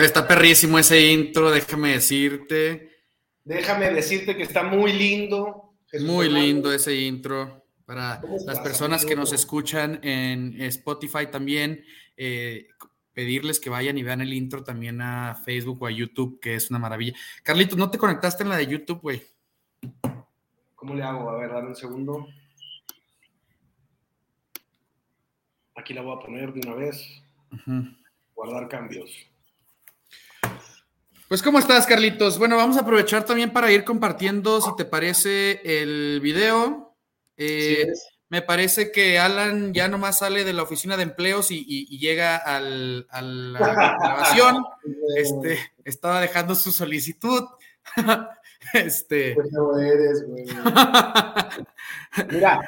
Está perrísimo ese intro, déjame decirte. Déjame decirte que está muy lindo. muy lindo ese intro. Para las personas que nos escuchan en Spotify también, eh, pedirles que vayan y vean el intro también a Facebook o a YouTube, que es una maravilla. Carlitos, ¿no te conectaste en la de YouTube, güey? ¿Cómo le hago? A ver, dame un segundo. Aquí la voy a poner de una vez. Guardar cambios. Pues, ¿cómo estás, Carlitos? Bueno, vamos a aprovechar también para ir compartiendo, si te parece, el video. Eh, me parece que Alan ya nomás sale de la oficina de empleos y, llega a la grabación. este, estaba dejando su solicitud. este. Pues no eres, güey. Mira,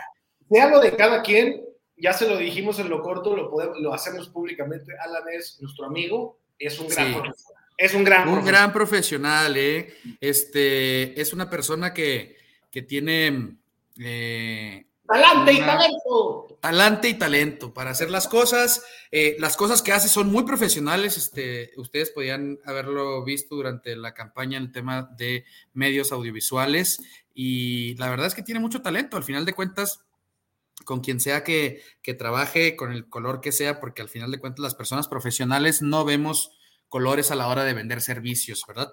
sea lo de cada quien, ya se lo dijimos en lo corto, lo, podemos, lo hacemos públicamente. Alan es nuestro amigo, es un gran profesional. Es un gran Un profesional. gran profesional, ¿eh? Este, es una persona que, que tiene. Eh, talante y talento. Talante y talento para hacer las cosas. Eh, las cosas que hace son muy profesionales. Este, ustedes podían haberlo visto durante la campaña en el tema de medios audiovisuales. Y la verdad es que tiene mucho talento. Al final de cuentas, con quien sea que, trabaje, con el color que sea, porque al final de cuentas las personas profesionales no vemos colores a la hora de vender servicios, ¿verdad?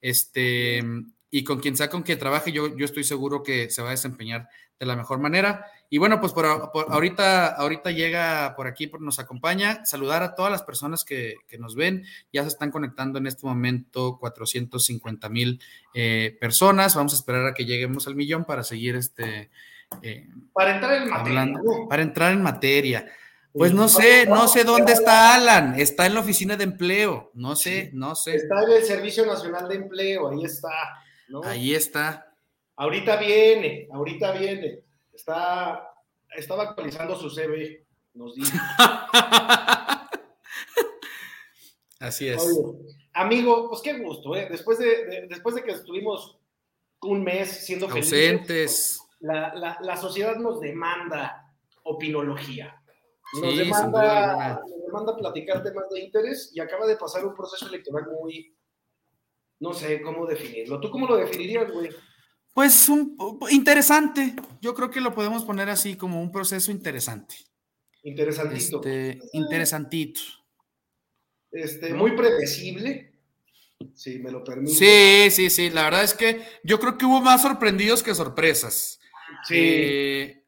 Este, y con quien sea con quien trabaje, yo, yo estoy seguro que se va a desempeñar de la mejor manera. Y bueno, pues por, ahorita, ahorita llega por aquí, nos acompaña, saludar a todas las personas que, nos ven. Ya se están conectando en este momento 450 mil eh, personas. Vamos a esperar a que lleguemos al millón para seguir este, eh, para entrar en materia. para entrar en materia. Pues no sé, no sé dónde está Alan. Está en la oficina de empleo. No sé, no sé. Está en el Servicio Nacional de Empleo, ahí está. Ahí está. Ahorita viene, ahorita viene. Está, estaba actualizando su CV, nos dice. Así es. amigo, pues qué gusto, ¿eh? Después de, después de que estuvimos un mes siendo ausentes la, sociedad nos demanda opinología. Nos, demanda, nos demanda platicar temas de interés y acaba de pasar un proceso electoral muy, no sé cómo definirlo. ¿Tú cómo lo definirías, güey? Pues un, interesante. Yo creo que lo podemos poner así como un proceso interesante. Interesantito. Este, interesantito. Este, muy predecible. Si me lo permite. Sí, sí, sí. La verdad es que yo creo que hubo más sorprendidos que sorpresas. Sí. Eh,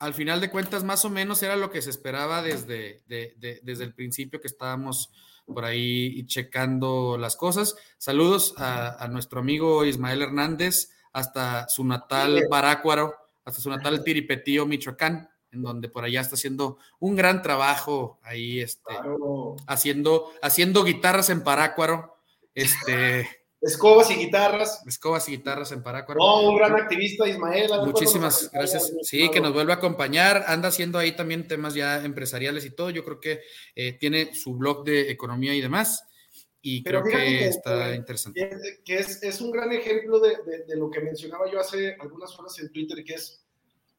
al final de cuentas, más o menos era lo que se esperaba desde, desde el principio que estábamos por ahí checando las cosas. Saludos a, nuestro amigo Ismael Hernández, hasta su natal Parácuaro, hasta su natal Tiripetío, Michoacán, en donde por allá está haciendo un gran trabajo ahí, este, haciendo, haciendo guitarras en Parácuaro. Este, Escobas y guitarras. Escobas y guitarras en Parácuaro. Oh, un gran activista, Ismael. Muchísimas gracias. Sí, que nos vuelve a acompañar. Anda haciendo ahí también temas ya empresariales y todo. Yo creo que eh, tiene su blog de economía y demás. Y creo que, está interesante. Que, es, un gran ejemplo de, lo que mencionaba yo hace algunas horas en Twitter, que es,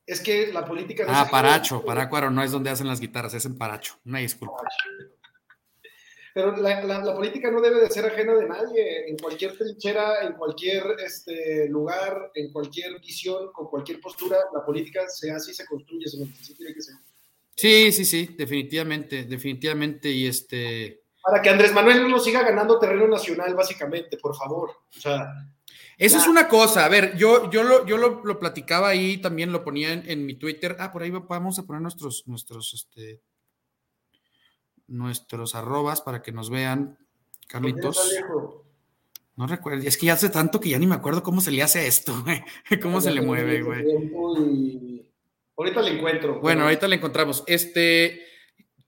es que la política... No ah, Paracho, Parácuaro no es donde hacen las guitarras, es en Paracho. Una disculpa. Pero la, política no debe de ser ajena de nadie, en cualquier trinchera, en cualquier este, lugar, en cualquier visión, con cualquier postura, la política se hace y se construye, así tiene que ser. Sí, sí, sí, definitivamente, definitivamente, y este... Para que Andrés Manuel no siga ganando terreno nacional, básicamente, por favor. O sea, eso es una cosa, a ver, yo, yo, lo, yo lo, platicaba ahí, también lo ponía en, en, mi Twitter. Ah, por ahí vamos a poner nuestros, nuestros este, nuestros arrobas para que nos vean. Carlitos. No recuerdo, es que ya hace tanto que ya ni me acuerdo cómo se le hace esto, güey. ¿Cómo se le mueve, güey? Ahorita le encuentro. Bueno, ahorita le encontramos. Este,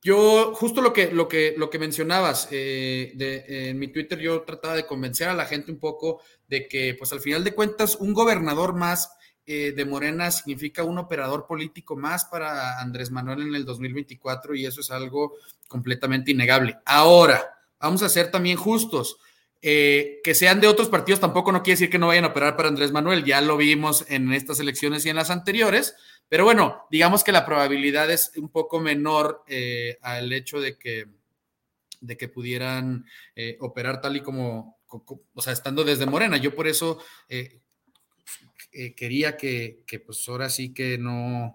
yo, justo lo que, lo que, lo que mencionabas, eh, de, en mi Twitter yo trataba de convencer a la gente un poco de que, pues al final de cuentas, un gobernador más eh, de Morena significa un operador político más para Andrés Manuel en el 2024 y eso es algo completamente innegable. Ahora, vamos a ser también justos. Eh, que sean de otros partidos tampoco no quiere decir que no vayan a operar para Andrés Manuel, ya lo vimos en estas elecciones y en las anteriores, pero bueno, digamos que la probabilidad es un poco menor eh, al hecho de que, de que pudieran operar tal y como, o sea, estando desde Morena. Yo por eso eh, quería que, que, pues ahora sí que no,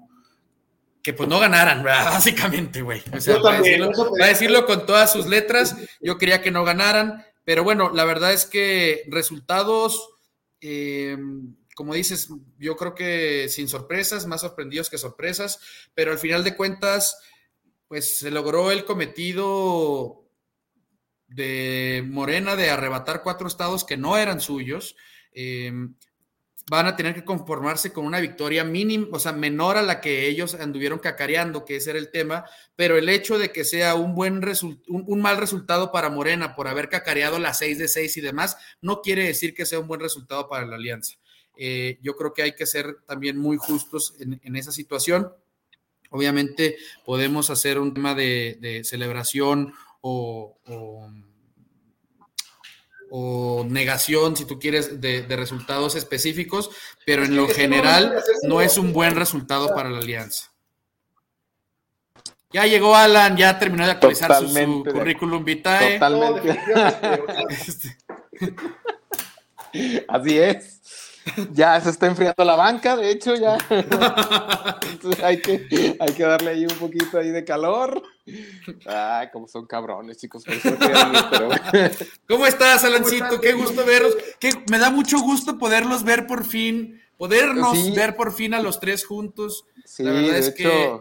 que pues no ganaran, básicamente, güey. O sea, para, decirlo, decirlo, con todas sus letras, yo quería que no ganaran, pero bueno, la verdad es que resultados, como dices, yo creo que sin sorpresas, más sorprendidos que sorpresas, pero al final de cuentas, pues se logró el cometido de Morena de arrebatar cuatro estados que no eran suyos, eh, van a tener que conformarse con una victoria mínima, o sea, menor a la que ellos anduvieron cacareando, que ese era el tema, pero el hecho de que sea un buen un, mal resultado para Morena por haber cacareado las seis de seis y demás, no quiere decir que sea un buen resultado para la alianza. Eh, yo creo que hay que ser también muy justos en, esa situación. Obviamente podemos hacer un tema de celebración o, negación, si tú quieres, de, resultados específicos, pero en lo general no es un buen resultado para la alianza. Ya llegó Alan, ya terminó de actualizar su, currículum vitae. Totalmente. Así es. Ya se está enfriando la banca, de hecho, ya. hay, que, hay que darle ahí un poquito ahí de calor. Ay, como son cabrones, chicos. ¿Cómo estás, Alancito? Qué gusto verlos. me da mucho gusto poderlos ver por fin, podernos ver por fin a los tres juntos. Sí, la verdad es que.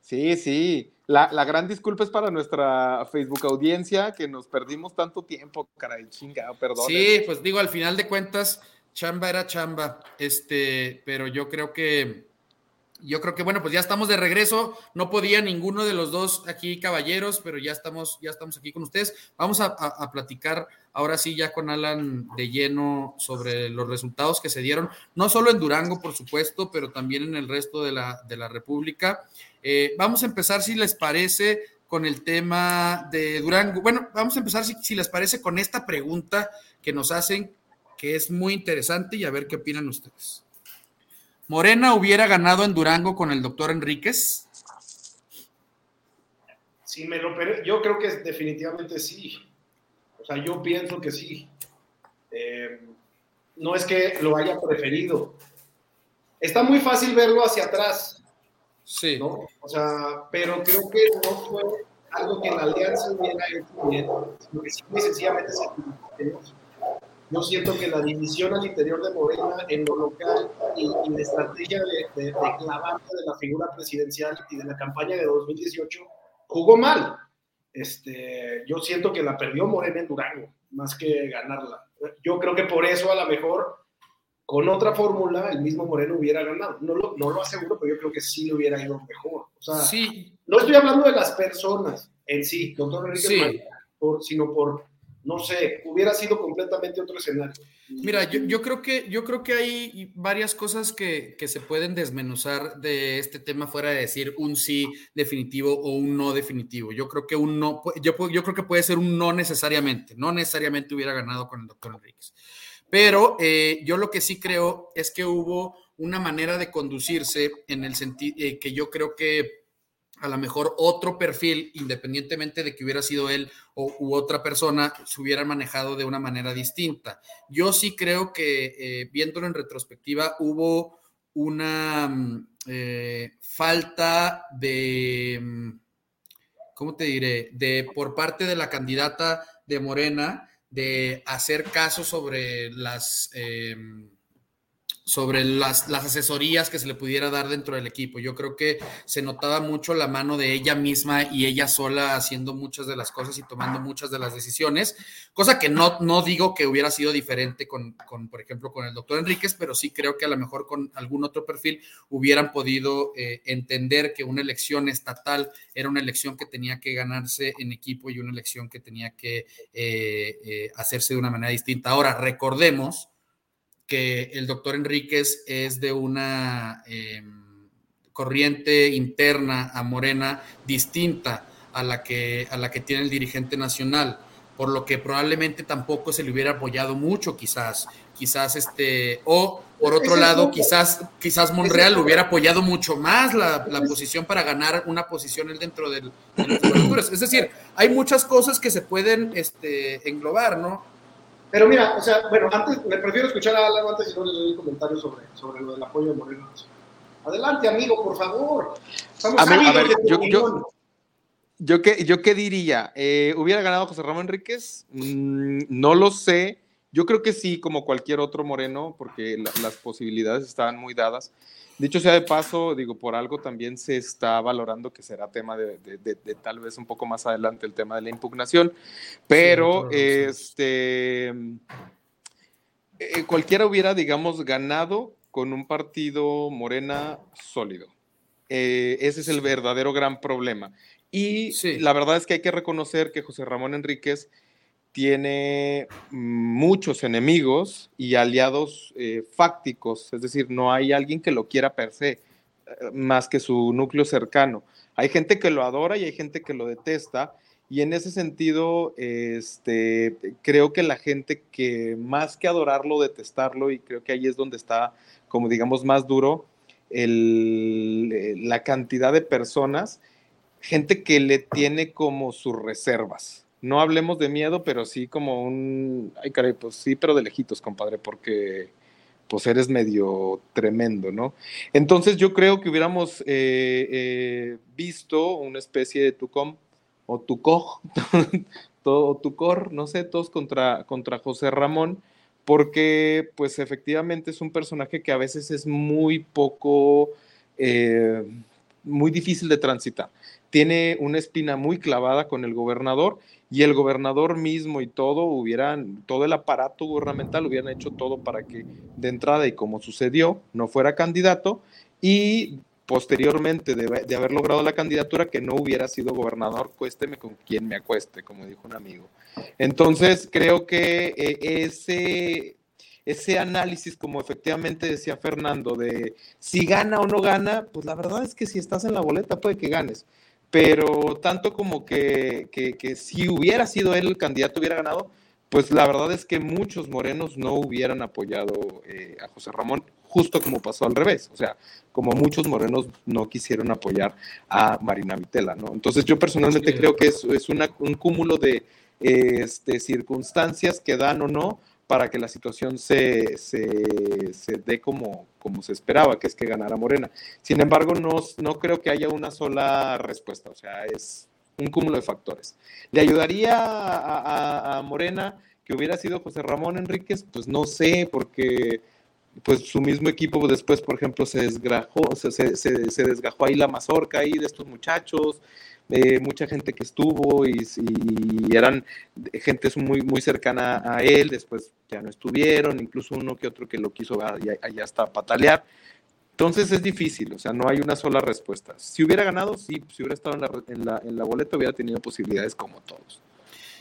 Sí, sí. La, la, gran disculpa es para nuestra Facebook audiencia, que nos perdimos tanto tiempo, caray, chingado, perdón. Sí, pues digo, al final de cuentas, chamba era chamba, este, pero yo creo que, yo creo que, bueno, pues ya estamos de regreso, no podía ninguno de los dos aquí caballeros, pero ya estamos, ya estamos aquí con ustedes. Vamos a, platicar ahora sí ya con Alan de lleno sobre los resultados que se dieron, no solo en Durango, por supuesto, pero también en el resto de la, de la República. Eh, vamos a empezar, si les parece, con el tema de Durango. Bueno, vamos a empezar, si, si les parece, con esta pregunta que nos hacen que es muy interesante y a ver qué opinan ustedes. ¿Morena hubiera ganado en Durango con el doctor Enríquez? Sí, me lo yo creo que definitivamente sí. O sea, yo pienso que sí. Eh, no es que lo haya preferido. Está muy fácil verlo hacia atrás. Sí. ¿no? O sea, pero creo que no fue algo que la alianza hubiera hecho bien, sino que simple y sencillamente se yo siento que la división al interior de Morena en lo local y, la estrategia de, de, de de la figura presidencial y de la campaña de 2018 jugó mal. Este, yo siento que la perdió Morena en Durango, más que ganarla. Yo creo que por eso a lo mejor con otra fórmula el mismo Moreno hubiera ganado. No lo, no lo aseguro, pero yo creo que sí le hubiera ido mejor. O sea, sí. no estoy hablando de las personas en sí, doctor Enrique, por, sino por no sé, hubiera sido completamente otro escenario. Mira, yo, creo, que, yo creo que hay varias cosas que, se pueden desmenuzar de este tema fuera de decir un sí definitivo o un no definitivo. Yo creo que un no, yo, yo creo que puede ser un no necesariamente, no necesariamente hubiera ganado con el doctor Enríquez. Pero eh, yo lo que sí creo es que hubo una manera de conducirse en el sentido eh, que yo creo que a lo mejor otro perfil, independientemente de que hubiera sido él o, u otra persona, se hubiera manejado de una manera distinta. Yo sí creo que, eh, viéndolo en retrospectiva, hubo una mm, eh, falta de, mm, ¿cómo te diré?, de por parte de la candidata de Morena de hacer caso sobre las... Eh, sobre las, las, asesorías que se le pudiera dar dentro del equipo. Yo creo que se notaba mucho la mano de ella misma y ella sola haciendo muchas de las cosas y tomando muchas de las decisiones, cosa que no, no digo que hubiera sido diferente con, con por ejemplo, con el doctor Enríquez, pero sí creo que a lo mejor con algún otro perfil hubieran podido eh, entender que una elección estatal era una elección que tenía que ganarse en equipo y una elección que tenía que eh, eh, hacerse de una manera distinta. Ahora, recordemos que el doctor Enríquez es de una em, corriente interna a Morena distinta a la, que, a la que tiene el dirigente nacional, por lo que probablemente tampoco se le hubiera apoyado mucho quizás quizás este, o por otro lado, quizás, quizás Monreal hubiera apoyado mucho más la, posición para ganar una posición dentro del, de Es decir, hay muchas cosas que se pueden este, englobar, ¿no? Pero mira, o sea, bueno, antes, me prefiero escuchar a Alan antes y no les doy un comentario sobre, sobre lo del apoyo de Moreno. Adelante, amigo, por favor. Estamos a ver, yo, yo, yo, qué, yo qué diría, eh, ¿hubiera ganado José Ramón Enríquez? Mm, no lo sé yo creo que sí, como cualquier otro moreno, porque las posibilidades estaban muy dadas. Dicho sea de paso, digo, por algo también se está valorando que será tema de, tal vez un poco más adelante el tema de la impugnación, pero este, eh, cualquiera hubiera, digamos, ganado con un partido morena sólido. Eh, ese es el verdadero gran problema. Y la verdad es que hay que reconocer que José Ramón Enríquez tiene muchos enemigos y aliados eh, fácticos, es decir, no hay alguien que lo quiera per se, eh, más que su núcleo cercano. Hay gente que lo adora y hay gente que lo detesta, y en ese sentido, este, creo que la gente que más que adorarlo, detestarlo, y creo que ahí es donde está, como digamos, más duro, el, eh, la cantidad de personas, gente que le tiene como sus reservas no hablemos de miedo, pero sí como un, ay caray, pues sí, pero de lejitos, compadre, porque pues eres medio tremendo, ¿no? Entonces yo creo que hubiéramos eh, eh, visto una especie de Tucom o Tucoj, o Tucor, no sé, todos contra, contra José Ramón, porque pues efectivamente es un personaje que a veces es muy poco, eh, muy difícil de transitar. Tiene una espina muy clavada con el gobernador y el gobernador mismo y todo hubieran, todo el aparato gubernamental hubieran hecho todo para que de entrada y como sucedió, no fuera candidato y posteriormente de, haber logrado la candidatura que no hubiera sido gobernador, cuésteme con quien me acueste, como dijo un amigo. Entonces, creo que eh, ese, ese análisis, como efectivamente decía Fernando, de si gana o no gana, pues la verdad es que si estás en la boleta puede que ganes pero tanto como que, si hubiera sido él el candidato, hubiera ganado, pues la verdad es que muchos morenos no hubieran apoyado eh, a José Ramón, justo como pasó al revés, o sea, como muchos morenos no quisieron apoyar a Marina Vitela, ¿no? Entonces yo personalmente creo que es, es un cúmulo de este, circunstancias que dan o no para que la situación se, se, dé como, como se esperaba, que es que ganara Morena. Sin embargo, no, no creo que haya una sola respuesta, o sea, es un cúmulo de factores. ¿Le ayudaría a, Morena que hubiera sido José Ramón Enríquez? Pues no sé, porque pues su mismo equipo después, por ejemplo, se desgajó, se, se, se desgajó ahí la mazorca ahí de estos muchachos, mucha gente que estuvo y, eran gente muy, muy cercana a él, después ya no estuvieron, incluso uno que otro que lo quiso allá, hasta patalear. Entonces es difícil, o sea, no hay una sola respuesta. Si hubiera ganado, sí, si hubiera estado en la, en la, en la boleta, hubiera tenido posibilidades como todos.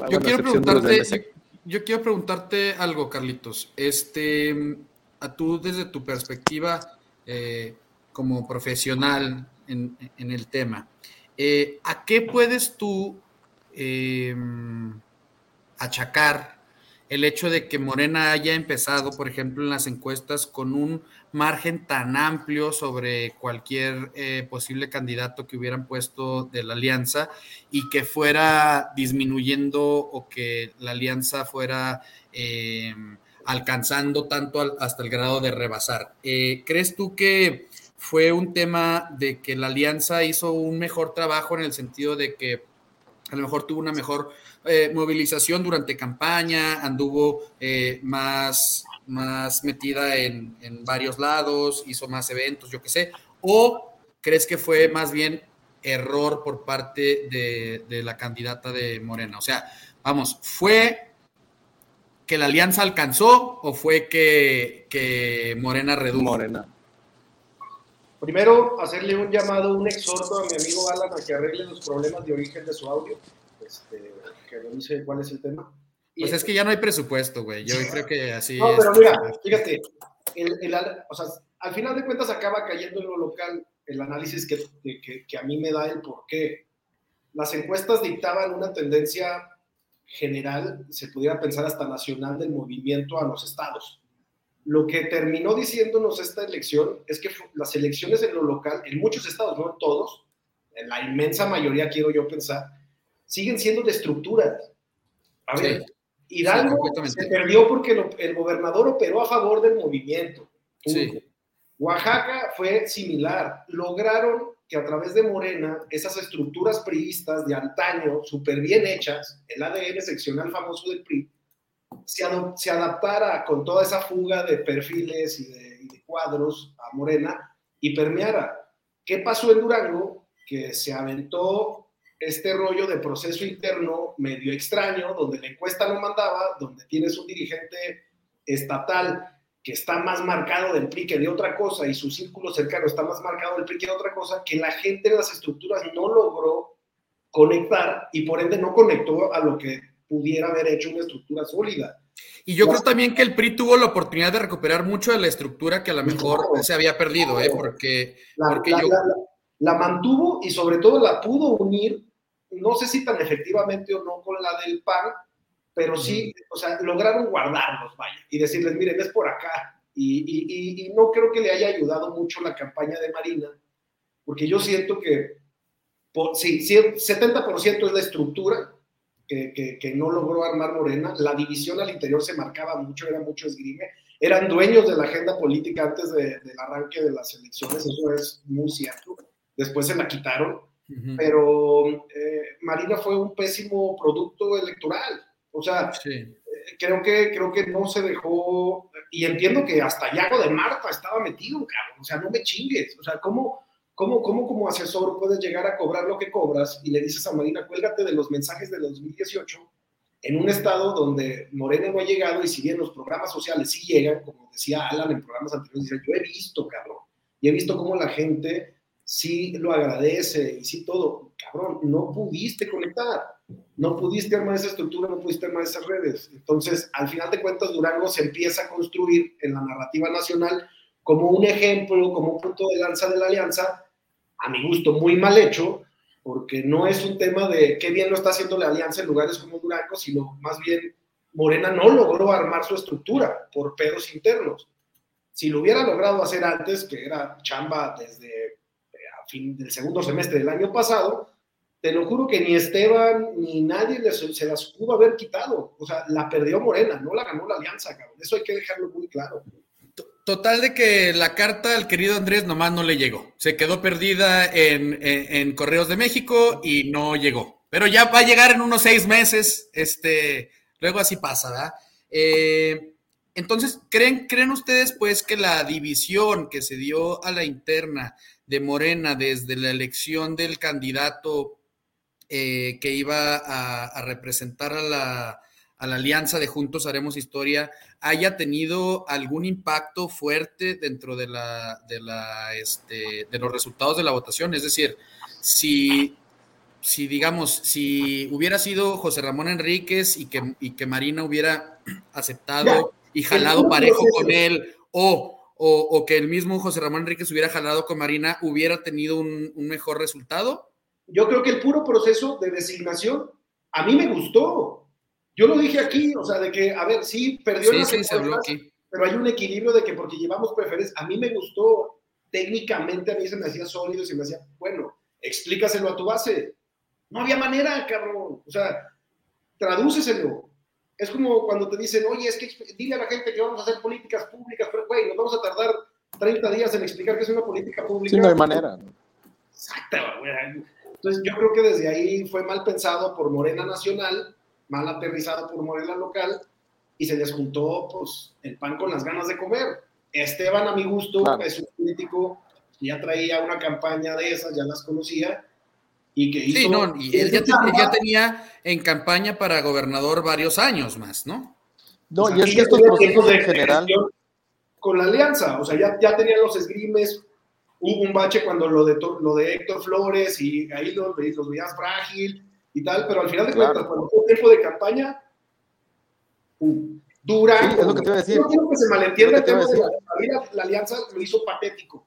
Yo, quiero preguntarte, yo quiero preguntarte algo, Carlitos. Este, a tú, desde tu perspectiva eh, como profesional en, en el tema, eh, ¿A qué puedes tú em, achacar el hecho de que Morena haya empezado, por ejemplo, en las encuestas con un margen tan amplio sobre cualquier eh, posible candidato que hubieran puesto de la alianza y que fuera disminuyendo o que la alianza fuera em, alcanzando tanto hasta el grado de rebasar? Eh, ¿Crees tú que fue un tema de que la alianza hizo un mejor trabajo en el sentido de que a lo mejor tuvo una mejor eh, movilización durante campaña, anduvo eh, más, más metida en, varios lados, hizo más eventos, yo qué sé, o crees que fue más bien error por parte de, la candidata de Morena? O sea, vamos, ¿fue que la alianza alcanzó o fue que, que Morena redujo? Morena. Primero, hacerle un llamado, un exhorto a mi amigo Alan a que arregle los problemas de origen de su audio, este, que no dice cuál es el tema. Pues es que ya no hay presupuesto, güey. Yo creo que así. No, pero mira, fíjate, el, o sea, al final de cuentas acaba cayendo en lo local el análisis que, que, que a mí me da el por qué. Las encuestas dictaban una tendencia general, se pudiera pensar hasta nacional, del movimiento a los estados. Lo que terminó diciéndonos esta elección es que las elecciones en lo local, en muchos estados, no en todos, en la inmensa mayoría quiero yo pensar, siguen siendo de estructura. A ver, Hidalgo se perdió porque el gobernador operó a favor del movimiento. Oaxaca fue similar. Lograron que a través de Morena, esas estructuras priistas de antaño, súper bien hechas, el ADN seccional famoso del PRI, se, se, adaptara con toda esa fuga de perfiles y de, cuadros a Morena y permeara. ¿Qué pasó en Durango? Que se aventó este rollo de proceso interno medio extraño, donde la encuesta no mandaba, donde tienes un dirigente estatal que está más marcado del PRI que de otra cosa y su círculo cercano está más marcado del PRI que de otra cosa, que la gente de las estructuras no logró conectar y por ende no conectó a lo que pudiera haber hecho una estructura sólida. Y yo creo también que el PRI tuvo la oportunidad de recuperar mucho de la estructura que a lo mejor se había perdido, ¿eh? porque, la, porque yo... la, mantuvo y sobre todo la pudo unir, no sé si tan efectivamente o no con la del PAN, pero sí, o sea, lograron guardarlos, vaya, y decirles, miren, es por acá. Y, y, y, no creo que le haya ayudado mucho la campaña de Marina, porque yo siento que, por, sí, 70% es la estructura que, que, que, no logró armar Morena, la división al interior se marcaba mucho, era mucho esgrime, eran dueños de la agenda política antes de, del arranque de las elecciones, eso es muy cierto, después se la quitaron, pero eh, Marina fue un pésimo producto electoral, o sea, eh, creo, que, creo que no se dejó, y entiendo que hasta Yago de Marta estaba metido, cabrón, o sea, no me chingues, o sea, ¿cómo, cómo, cómo como asesor puedes llegar a cobrar lo que cobras y le dices a Marina, cuélgate de los mensajes de 2018 en un estado donde Morena no ha llegado y si bien los programas sociales sí llegan, como decía Alan en programas anteriores, dice, yo he visto, cabrón, y he visto cómo la gente sí lo agradece y sí todo, cabrón, no pudiste conectar no pudiste armar esa estructura, no pudiste armar esas redes. Entonces, al final de cuentas, Durango se empieza a construir en la narrativa nacional como un ejemplo, como un punto de lanza de la alianza, a mi gusto muy mal hecho, porque no es un tema de qué bien lo está haciendo la alianza en lugares como Durango, sino más bien Morena no logró armar su estructura por pedos internos. Si lo hubiera logrado hacer antes, que era chamba desde eh, a fin del segundo semestre del año pasado, te lo juro que ni Esteban ni nadie se las pudo haber quitado. O sea, la perdió Morena, no la ganó la Alianza, cabrón. Eso hay que dejarlo muy claro. Total de que la carta al querido Andrés nomás no le llegó. Se quedó perdida en, Correos de México y no llegó. Pero ya va a llegar en unos seis meses. Este, luego así pasa, ¿verdad? Eh, entonces, ¿creen, ¿creen ustedes pues que la división que se dio a la interna de Morena desde la elección del candidato eh, que iba a, representar a la, alianza de Juntos Haremos Historia haya tenido algún impacto fuerte dentro de, la, de, la, este, de los resultados de la votación. Es decir, si, si digamos, si hubiera sido José Ramón Enríquez y que, y que Marina hubiera aceptado y jalado parejo con él, o, o, que el mismo José Ramón Enríquez hubiera jalado con Marina, hubiera tenido un, un mejor resultado yo creo que el puro proceso de designación a mí me gustó. Yo lo dije aquí, o sea, de que, a ver, sí, perdió sí, pero hay un equilibrio de que porque llevamos preferencias, a mí me gustó técnicamente, a mí se me hacía sólido y se me hacía, bueno, explícaselo a tu base. No había manera, cabrón. O sea, tradúceselo. Es como cuando te dicen, oye, es que dile a la gente que vamos a hacer políticas públicas, pero, güey, nos vamos a tardar 30 días en explicar que es una política pública. Sí, no hay manera. Exacto, güey. Entonces yo creo que desde ahí fue mal pensado por Morena Nacional, mal aterrizado por Morena Local, y se les juntó pues, el pan con las ganas de comer. Esteban, a mi gusto, es un político que ya traía una campaña de esas, ya las conocía, y que hizo... Sí, no, y él ya, tenía en campaña para gobernador varios años más, ¿no? No, y es que estos procesos en general... Con la alianza, o sea, ya, ya tenían los esgrimes, hubo un bache cuando lo de, lo de Héctor Flores y ahí los, los veías frágil y tal, pero al final de cuentas, cuando fue tiempo de campaña, uh, dura. Sí, es lo que te voy a decir. No quiero que se malentienda el tema de la, la, alianza lo hizo patético.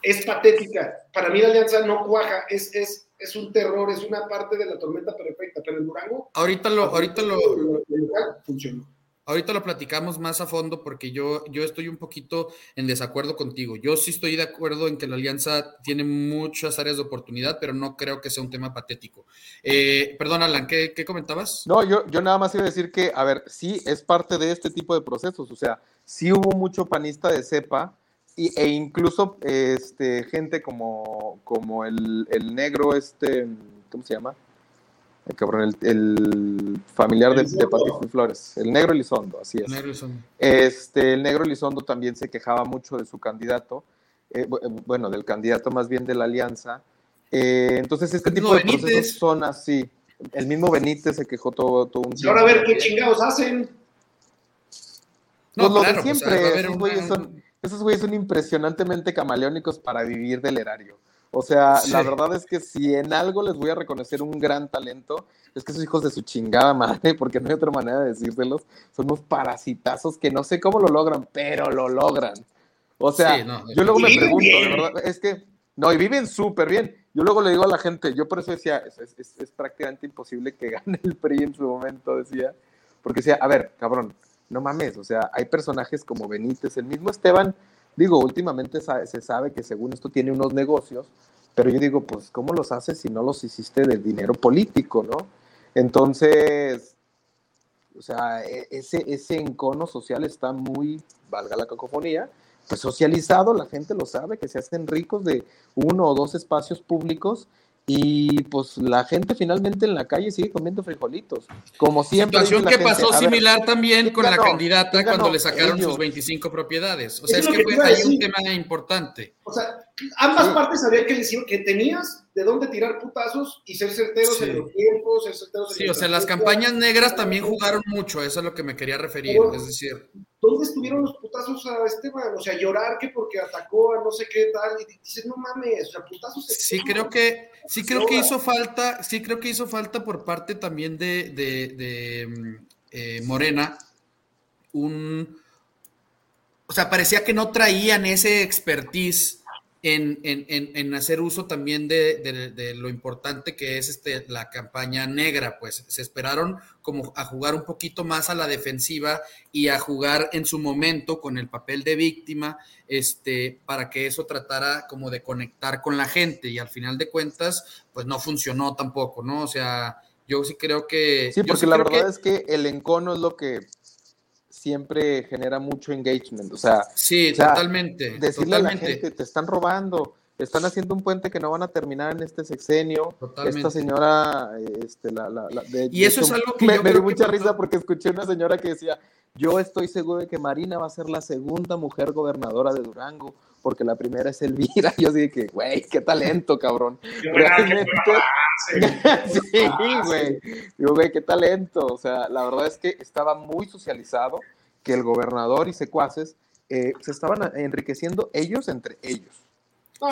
Es patética. Para mí la alianza no cuaja, es, es, es un terror, es una parte de la tormenta perfecta, pero en Durango. Ahorita lo, ahorita lo, funcionó. Ahorita lo platicamos más a fondo porque yo, yo estoy un poquito en desacuerdo contigo. Yo sí estoy de acuerdo en que la alianza tiene muchas áreas de oportunidad, pero no creo que sea un tema patético. Eh, perdón, Alan, ¿qué, comentabas? No, yo, yo nada más iba a decir que, a ver, sí es parte de este tipo de procesos, o sea, sí hubo mucho panista de cepa y, e incluso este, gente como, como el, el negro, este, ¿cómo se llama? El cabrón, el, familiar de, de Flores, el negro Elizondo, así es. Negro Este, el negro Elizondo también se quejaba mucho de su candidato, eh, eh, bueno, del candidato más bien de la alianza. Eh, entonces, este tipo de procesos son así. El mismo Benítez se quejó todo, todo un tiempo. Ahora a ver qué chingados hacen. No, pues lo de siempre, esos, güeyes son, impresionantemente camaleónicos para vivir del erario. O sea, la verdad es que si en algo les voy a reconocer un gran talento, es que esos hijos de su chingada madre, porque no hay otra manera de decírselos, son unos parasitazos que no sé cómo lo logran, pero lo logran. O sea, yo luego me pregunto, de verdad, es que, no, y viven súper bien. Yo luego le digo a la gente, yo por eso decía, es, es, prácticamente imposible que gane el PRI en su momento, decía, porque decía, a ver, cabrón, no mames, o sea, hay personajes como Benítez, el mismo Esteban, Digo, últimamente se sabe que según esto tiene unos negocios, pero yo digo, pues, ¿cómo los haces si no los hiciste de dinero político, no? Entonces, o sea, e, ese, ese encono social está muy, valga la cacofonía, pues socializado, la gente lo sabe, que se hacen ricos de uno o dos espacios públicos y pues la gente finalmente en la calle sigue comiendo frijolitos, como siempre. Situación que pasó similar también con la candidata cuando le sacaron sus 25 propiedades. O sea, es, que, hay un tema importante. O sea, ambas partes sabían que, que tenías de dónde tirar putazos y ser certeros en los tiempos, ser certeros en Sí, o sea, las campañas negras también jugaron mucho, eso es lo que me quería referir, es decir. ¿Dónde estuvieron los putazos a Esteban? O sea, llorar que porque atacó a no sé qué tal, y dices, no mames, o sea, putazos. Sí, creo que, sí creo que hizo falta, sí creo que hizo falta por parte también de, de, mm, eh, Morena un... O sea, parecía que no traían ese expertise en, hacer uso también de, lo importante que es este, la campaña negra, pues se esperaron como a jugar un poquito más a la defensiva y a jugar en su momento con el papel de víctima, este, para que eso tratara como de conectar con la gente y al final de cuentas, pues no funcionó tampoco, ¿no? O sea, yo sí creo que... Sí, porque la verdad es que el encono es lo que siempre genera mucho engagement. O sea, sí, totalmente. Decirle a la gente, te están robando, están haciendo un puente que no van a terminar en este sexenio. Esta señora, este, la, la, y eso es algo que me, me dio mucha risa porque escuché una señora que decía, yo estoy seguro de que Marina va a ser la segunda mujer gobernadora de Durango, porque la primera es Elvira. Yo dije que, güey, qué talento, cabrón. sí, güey. Digo, güey, qué talento. O sea, la verdad es que estaba muy socializado que el gobernador y secuaces eh, se estaban enriqueciendo ellos entre ellos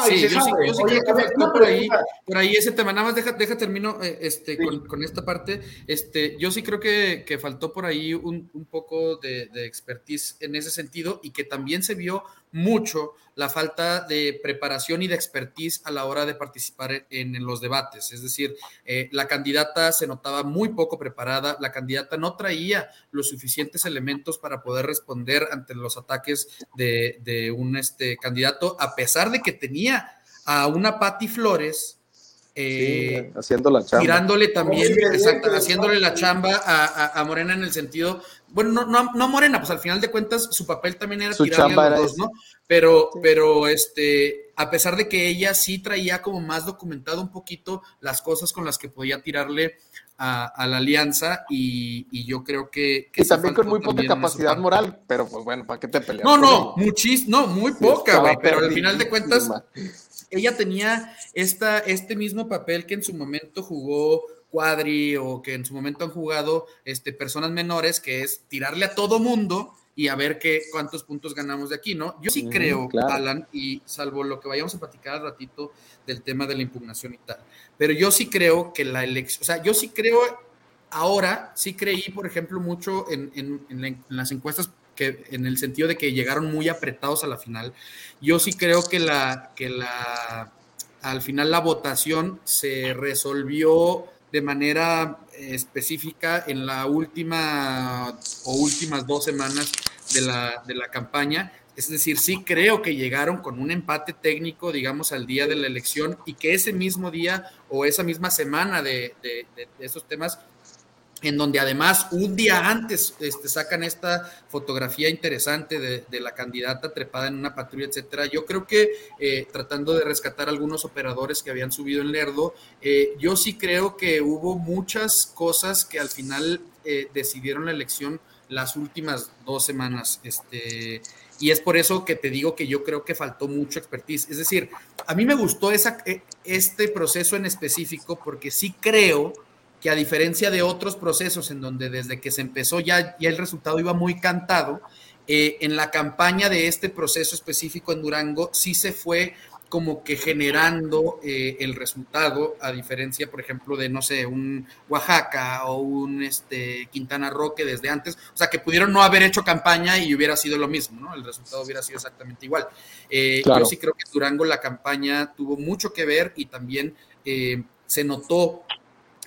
sí, yo sí, yo sí creo que faltó por ahí, por ahí ese tema. Nada más deja, deja termino eh, este, con, esta parte. Este, yo sí creo que, que faltó por ahí un, un poco de, de, expertise en ese sentido y que también se vio mucho la falta de preparación y de expertise a la hora de participar en, los debates. Es decir, eh, la candidata se notaba muy poco preparada, la candidata no traía los suficientes elementos para poder responder ante los ataques de, de un este, candidato, a pesar de que tenía a una Patti Flores eh, haciendo la chamba. Tirándole también, exacto, haciéndole la chamba a, Morena en el sentido, bueno, no, no, no, Morena, pues al final de cuentas su papel también era tirarle a los dos, ¿no? Pero, pero este, a pesar de que ella sí traía como más documentado un poquito las cosas con las que podía tirarle a, la alianza y, yo creo que... y también con muy poca capacidad moral, pero pues bueno, ¿para qué te peleas? No, no, muchis, no, muy poca, güey, pero al final de cuentas ella tenía esta, este mismo papel que en su momento jugó Cuadri o que en su momento han jugado este, personas menores, que es tirarle a todo mundo y a ver qué, cuántos puntos ganamos de aquí, ¿no? Yo sí creo, Alan, y salvo lo que vayamos a platicar al ratito del tema de la impugnación y tal, pero yo sí creo que la elección, o sea, yo sí creo ahora, sí creí, por ejemplo, mucho en, en las encuestas que en el sentido de que llegaron muy apretados a la final. Yo sí creo que la que la al final la votación se resolvió de manera específica en la última o últimas dos semanas de la, de la campaña. Es decir, sí creo que llegaron con un empate técnico, digamos, al día de la elección y que ese mismo día o esa misma semana de, de, de esos temas en donde además un día antes este, sacan esta fotografía interesante de, la candidata trepada en una patrulla, etcétera. Yo creo que eh, tratando de rescatar algunos operadores que habían subido en Lerdo, eh, yo sí creo que hubo muchas cosas que al final eh, decidieron la elección las últimas dos semanas. Este, y es por eso que te digo que yo creo que faltó mucho expertise. Es decir, a mí me gustó esa, este proceso en específico porque sí creo que a diferencia de otros procesos en donde desde que se empezó ya, ya el resultado iba muy cantado, eh, en la campaña de este proceso específico en Durango sí se fue como que generando eh, el resultado, a diferencia, por ejemplo, de, no sé, un Oaxaca o un este, Quintana Roo que desde antes, o sea, que pudieron no haber hecho campaña y hubiera sido lo mismo, ¿no? El resultado hubiera sido exactamente igual. Eh, yo sí creo que en Durango la campaña tuvo mucho que ver y también se notó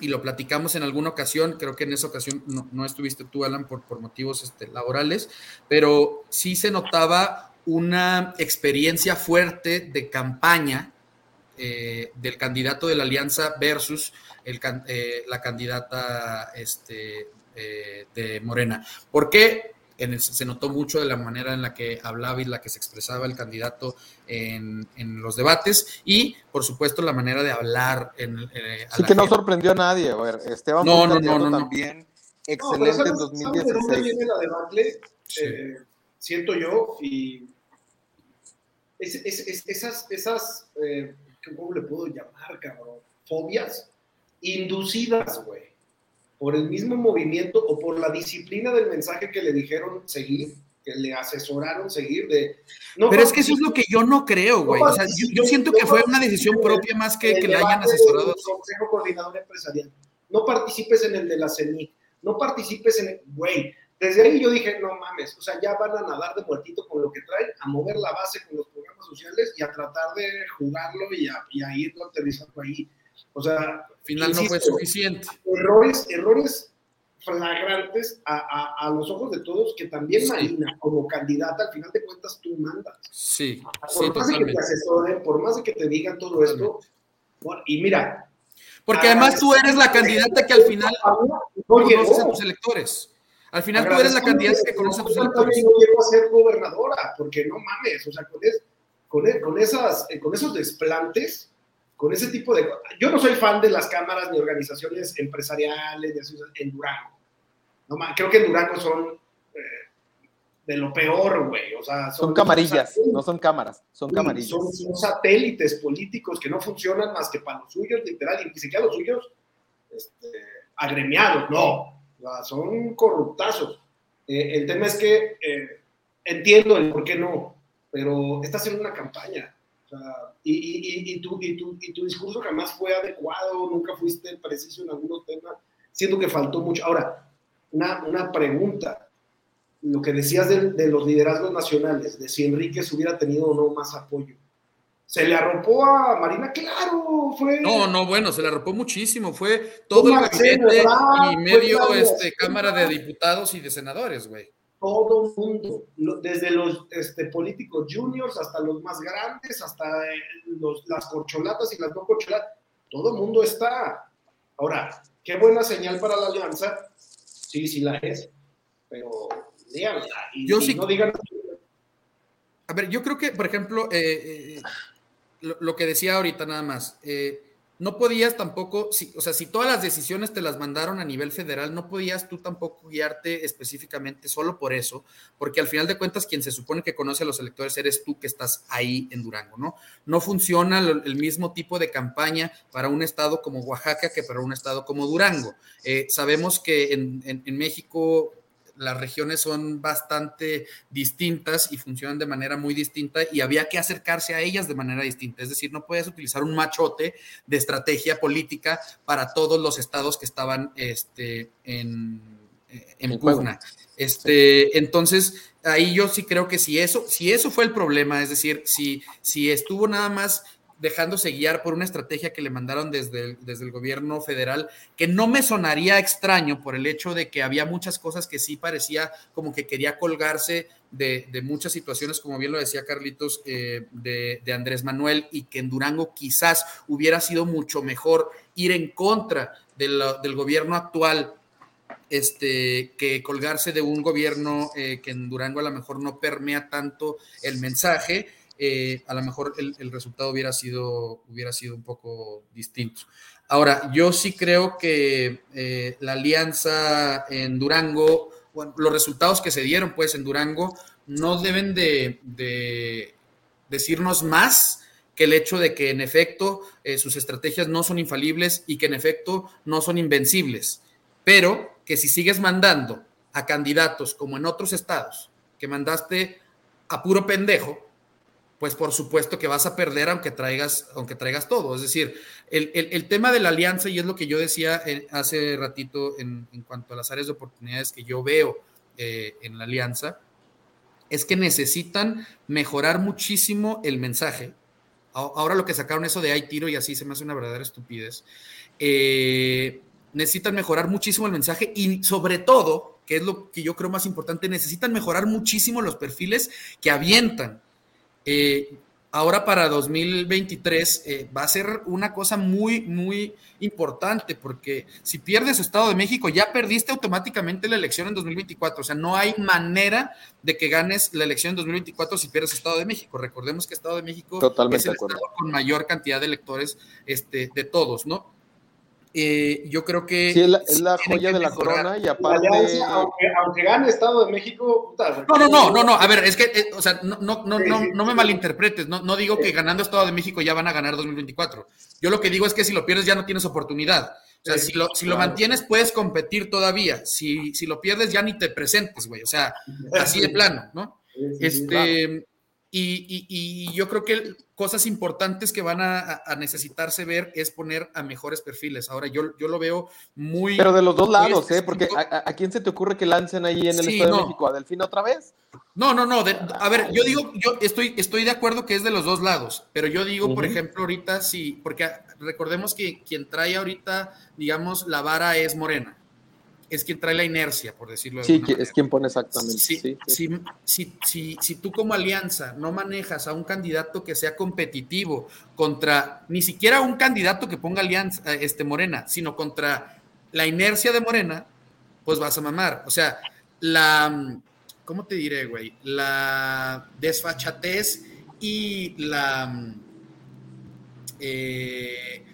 y lo platicamos en alguna ocasión, creo que en esa ocasión no, estuviste tú, Alan, por, por motivos este, laborales, pero sí se notaba una experiencia fuerte de campaña eh, del candidato de la alianza versus eh, la candidata este, eh, de Morena. ¿Por qué? Se notó mucho de la manera en la que hablaba y la que se expresaba el candidato en, los debates y, por supuesto, la manera de hablar. En, eh, sí que no sorprendió a nadie. A ver, Esteban no, no, no, también excelente en 2016. viene la debate, eh, siento yo, y esas, esas eh, ¿cómo le puedo llamar, cabrón? Fobias inducidas, güey por el mismo movimiento o por la disciplina del mensaje que le dijeron seguir, que le asesoraron seguir de... Pero es que eso es lo que yo no creo, güey. o sea, yo, siento que fue una decisión propia más que que le hayan asesorado. Consejo Coordinador Empresarial. No participes en el de la CENIC. No participes en el... Güey, desde ahí yo dije, no mames, o sea, ya van a nadar de muertito con lo que traen, a mover la base con los programas sociales y a tratar de jugarlo y a, y a irlo aterrizando ahí. O sea, al final no fue suficiente. Errores, errores flagrantes a, a, los ojos de todos que también Marina, como candidata, al final de cuentas tú mandas. Sí. Por más de que te asesoren, por más de que te digan todo esto, y mira. Porque además tú eres la candidata que al final conoces a tus electores. Al final tú eres la candidata que conoce a tus electores. Yo quiero a ser gobernadora, porque no mames, o sea, con, con, con, esas, con esos desplantes, con ese tipo de Yo no soy fan de las cámaras ni organizaciones empresariales en Durango. No, creo que en Durango son eh, de lo peor, güey. O sea, son, camarillas, no son cámaras, son camarillas. Son, satélites políticos que no funcionan más que para los suyos, literal, y ni siquiera los suyos este, agremiados, no. O sea, son corruptazos. Eh, el tema es que eh, entiendo el por qué no, pero está haciendo una campaña y, y, y, tu, y, tu, y tu discurso jamás fue adecuado, nunca fuiste preciso en algunos temas, siento que faltó mucho. Ahora, una, una pregunta, lo que decías de, de, los liderazgos nacionales, de si Enrique hubiera tenido o no más apoyo. ¿Se le arropó a Marina? Claro, fue. No, no, bueno, se le arropó muchísimo. Fue todo el gabinete y medio este, Cámara de Diputados y de Senadores, güey todo mundo, desde los este, políticos juniors hasta los más grandes, hasta eh, los, las corcholatas y las no corcholatas, todo mundo está. Ahora, qué buena señal para la alianza, sí, sí la es, pero díganla y, yo sí, no digan... A ver, yo creo que, por ejemplo, eh, eh, lo, lo, que decía ahorita nada más, eh, no podías tampoco, si, o sea, si todas las decisiones te las mandaron a nivel federal, no podías tú tampoco guiarte específicamente solo por eso, porque al final de cuentas quien se supone que conoce a los electores eres tú que estás ahí en Durango, ¿no? No funciona el mismo tipo de campaña para un estado como Oaxaca que para un estado como Durango. Eh, sabemos que en, en México las regiones son bastante distintas y funcionan de manera muy distinta y había que acercarse a ellas de manera distinta. Es decir, no puedes utilizar un machote de estrategia política para todos los estados que estaban este, en, en pugna. Este, entonces, ahí yo sí creo que si eso, si eso fue el problema, es decir, si, si estuvo nada más dejándose guiar por una estrategia que le mandaron desde el, desde el gobierno federal, que no me sonaría extraño por el hecho de que había muchas cosas que sí parecía como que quería colgarse de, muchas situaciones, como bien lo decía Carlitos, eh, de, Andrés Manuel, y que en Durango quizás hubiera sido mucho mejor ir en contra del gobierno actual este, que colgarse de un gobierno eh, que en Durango a lo mejor no permea tanto el mensaje eh, a lo mejor el, resultado hubiera sido, hubiera sido un poco distinto. Ahora, yo sí creo que eh, la alianza en Durango, los resultados que se dieron pues en Durango no deben de, decirnos más que el hecho de que en efecto eh, sus estrategias no son infalibles y que en efecto no son invencibles, pero que si sigues mandando a candidatos como en otros estados, que mandaste a puro pendejo, pues por supuesto que vas a perder aunque traigas, aunque traigas todo. Es decir, el, tema de la alianza, y es lo que yo decía eh, hace ratito en, cuanto a las áreas de oportunidades que yo veo eh, en la alianza, es que necesitan mejorar muchísimo el mensaje. Ahora lo que sacaron eso de hay tiro y así se me hace una verdadera estupidez. Eh, necesitan mejorar muchísimo el mensaje y sobre todo, que es lo que yo creo más importante, necesitan mejorar muchísimo los perfiles que avientan eh, ahora para 2023 eh, va a ser una cosa muy, muy importante, porque si pierdes Estado de México, ya perdiste automáticamente la elección en 2024. O sea, no hay manera de que ganes la elección en 2024 si pierdes Estado de México. Recordemos que Estado de México es el estado con mayor cantidad de electores este, de todos, ¿no? Eh, yo creo que. Sí, es la, joya de la corona y aparte. aunque, gane Estado de México. no, no, no, no, no. A ver, es que, eh, o sea, no, no, no, no, no me malinterpretes. No, no digo que ganando Estado de México ya van a ganar 2024. Yo lo que digo es que si lo pierdes ya no tienes oportunidad. O sea, si, lo, si lo mantienes, puedes competir todavía. Si, si lo pierdes, ya ni te presentes, güey. O sea, así de plano, ¿no? este. Y, yo creo que cosas importantes que van a, necesitarse ver es poner a mejores perfiles. Ahora, yo, yo lo veo muy... Pero de los dos lados, ¿eh? Porque a, quién se te ocurre que lancen ahí en el Estado de México? ¿A Delfín otra vez? No, no, no. a ver, yo digo, yo estoy, estoy de acuerdo que es de los dos lados, pero yo digo, por ejemplo, ahorita sí, porque recordemos que quien trae ahorita, digamos, la vara es Morena es quien trae la inercia, por decirlo de Sí, es quien pone exactamente. Si, tú como alianza no manejas a un candidato que sea competitivo contra ni siquiera un candidato que ponga alianza, eh, este Morena, sino contra la inercia de Morena, pues vas a mamar. O sea, la, ¿cómo te diré, güey? La desfachatez y la... Eh,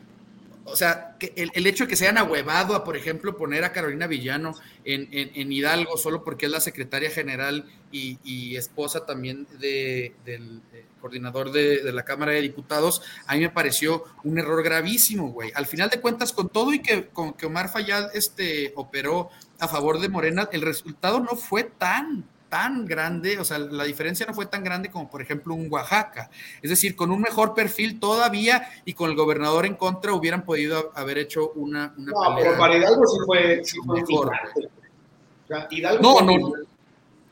o sea, que el, hecho de que se hayan ahuevado a, por ejemplo, poner a Carolina Villano en, Hidalgo solo porque es la secretaria general y, esposa también del coordinador de, la Cámara de Diputados, a mí me pareció un error gravísimo, güey. Al final de cuentas, con todo y que, con que Omar Fayad este, operó a favor de Morena, el resultado no fue tan, tan grande, o sea, la diferencia no fue tan grande como por ejemplo un Oaxaca. Es decir, con un mejor perfil todavía y con el gobernador en contra hubieran podido haber hecho una... no, pero para Hidalgo sí fue, mejor. no, no,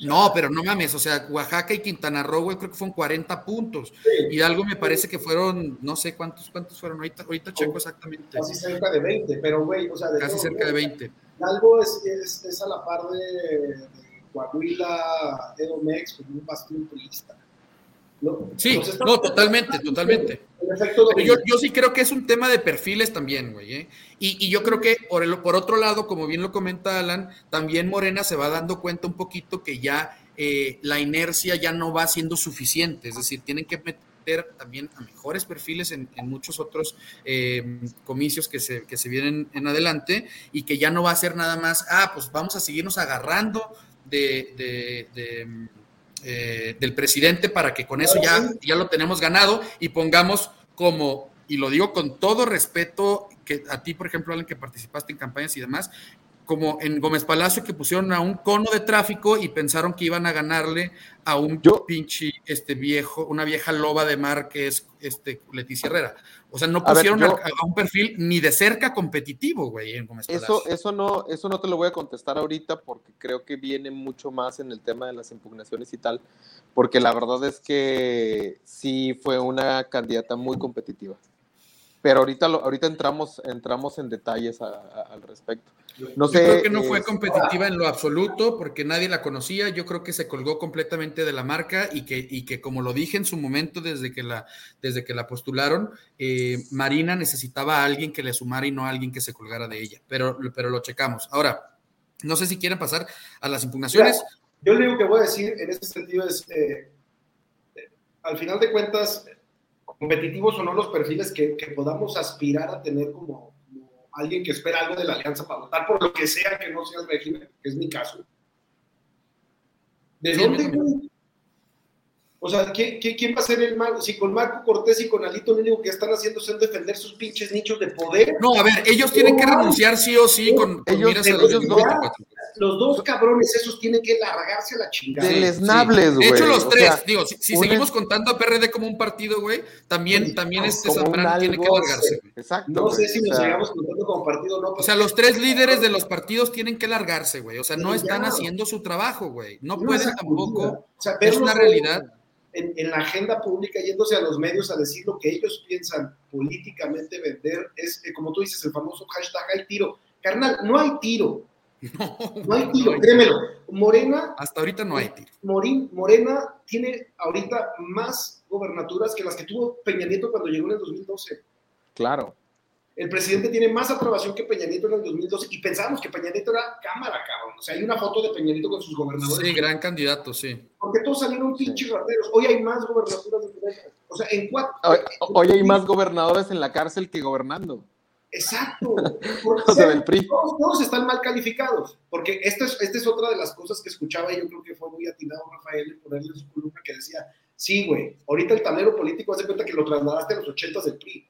no, pero no mames, o sea, Oaxaca y Quintana Roo, güey, creo que fueron 40 puntos. Hidalgo me parece que fueron, no sé cuántos, cuántos fueron, ahorita, ahorita checo exactamente. Casi cerca de 20, pero güey, o sea, de Casi cerca de 20. Hidalgo es, es, es, a la par de Coahuila, Edomex, como un bastión turista. ¿no? Sí, no, totalmente, totalmente. yo, sí creo que es un tema de perfiles también, güey. ¿eh? Y, yo creo que por, el, por otro lado, como bien lo comenta Alan, también Morena se va dando cuenta un poquito que ya eh, la inercia ya no va siendo suficiente, es decir, tienen que meter también a mejores perfiles en, muchos otros eh, comicios que se, que se vienen en adelante y que ya no va a ser nada más, ah, pues vamos a seguirnos agarrando de, eh, del presidente para que con eso ya, ya lo tenemos ganado y pongamos como, y lo digo con todo respeto, que a ti, por ejemplo, alguien que participaste en campañas y demás, como en Gómez Palacio que pusieron a un cono de tráfico y pensaron que iban a ganarle a un pinche este viejo, una vieja loba de mar que es este Leticia Herrera. O sea, no pusieron a, un perfil ni de cerca competitivo, güey, en Gómez Palacio. Eso, eso, no, eso no te lo voy a contestar ahorita porque creo que viene mucho más en el tema de las impugnaciones y tal, porque la verdad es que sí fue una candidata muy competitiva pero ahorita, ahorita entramos, entramos en detalles al respecto. No sé, yo creo que no fue competitiva en lo absoluto porque nadie la conocía. Yo creo que se colgó completamente de la marca y que, y que como lo dije en su momento desde que la, desde que la postularon, eh, Marina necesitaba a alguien que le sumara y no a alguien que se colgara de ella. Pero, pero lo checamos. Ahora, no sé si quieren pasar a las impugnaciones. yo lo único que voy a decir en ese sentido es, eh, al final de cuentas, competitivos o no los perfiles que, podamos aspirar a tener como, alguien que espera algo de la alianza para votar por lo que sea que no sea el régimen, que es mi caso. ¿De dónde? O sea, ¿quién, ¿quién, va a ser el malo? Si con Marco Cortés y con Alito lo único que están haciendo es defender sus pinches nichos de poder. No, a ver, ellos tienen que renunciar sí o sí con, ellos, ellos los dos cabrones esos tienen que largarse a la chingada. Deleznables, güey. De hecho, los tres, digo, si, seguimos contando a PRD como un partido, güey, también, también este Zambrano tiene que largarse. Exacto. No sé si nos sigamos contando como partido o no. O sea, los tres líderes de los partidos tienen que largarse, güey. O sea, no están haciendo su trabajo, güey. No, pueden tampoco. O sea, es una realidad. En, en, la agenda pública, yéndose a los medios a decir lo que ellos piensan políticamente vender, es, eh, como tú dices, el famoso hashtag hay tiro. Carnal, no hay tiro. No, no hay tiro, créemelo. Morena. Hasta ahorita no hay tiro. Morín, Morena tiene ahorita más gobernaturas que las que tuvo Peña Nieto cuando llegó en el 2012. Claro. El presidente tiene más aprobación que Peña Nieto en el 2012 y pensábamos que Peña Nieto era cámara, cabrón. O sea, hay una foto de Peña Nieto con sus gobernadores. Sí, gran candidato, sí. Porque todos salieron pinches rateros. Hoy hay más gobernaturas. O sea, en cuatro. hoy hay más gobernadores en la cárcel que gobernando. Exacto. Todos, están mal calificados, porque esta es, esta es otra de las cosas que escuchaba y yo creo que fue muy atinado Rafael en ponerle su columna que decía, sí, güey, ahorita el tablero político hace cuenta que lo trasladaste a los ochentas del PRI.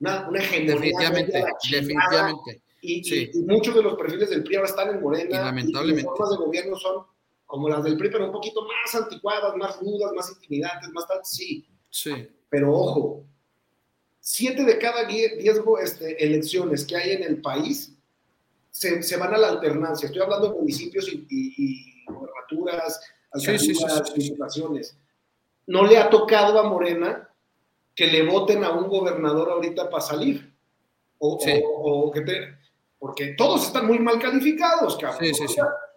Una, una Definitivamente, definitivamente. Y, muchos de los perfiles del PRI ahora están en Morena. Y lamentablemente. las formas de gobierno son como las del PRI, pero un poquito más anticuadas, más rudas, más intimidantes, más tal, sí. Sí. Pero ojo, siete de cada diez este, elecciones que hay en el país se, se, van a la alternancia. Estoy hablando de municipios y, y, gobernaturas, alcaldías, No le ha tocado a Morena que le voten a un gobernador ahorita para salir. O, o, que te, porque todos están muy mal calificados, cabrón. Sí, sí,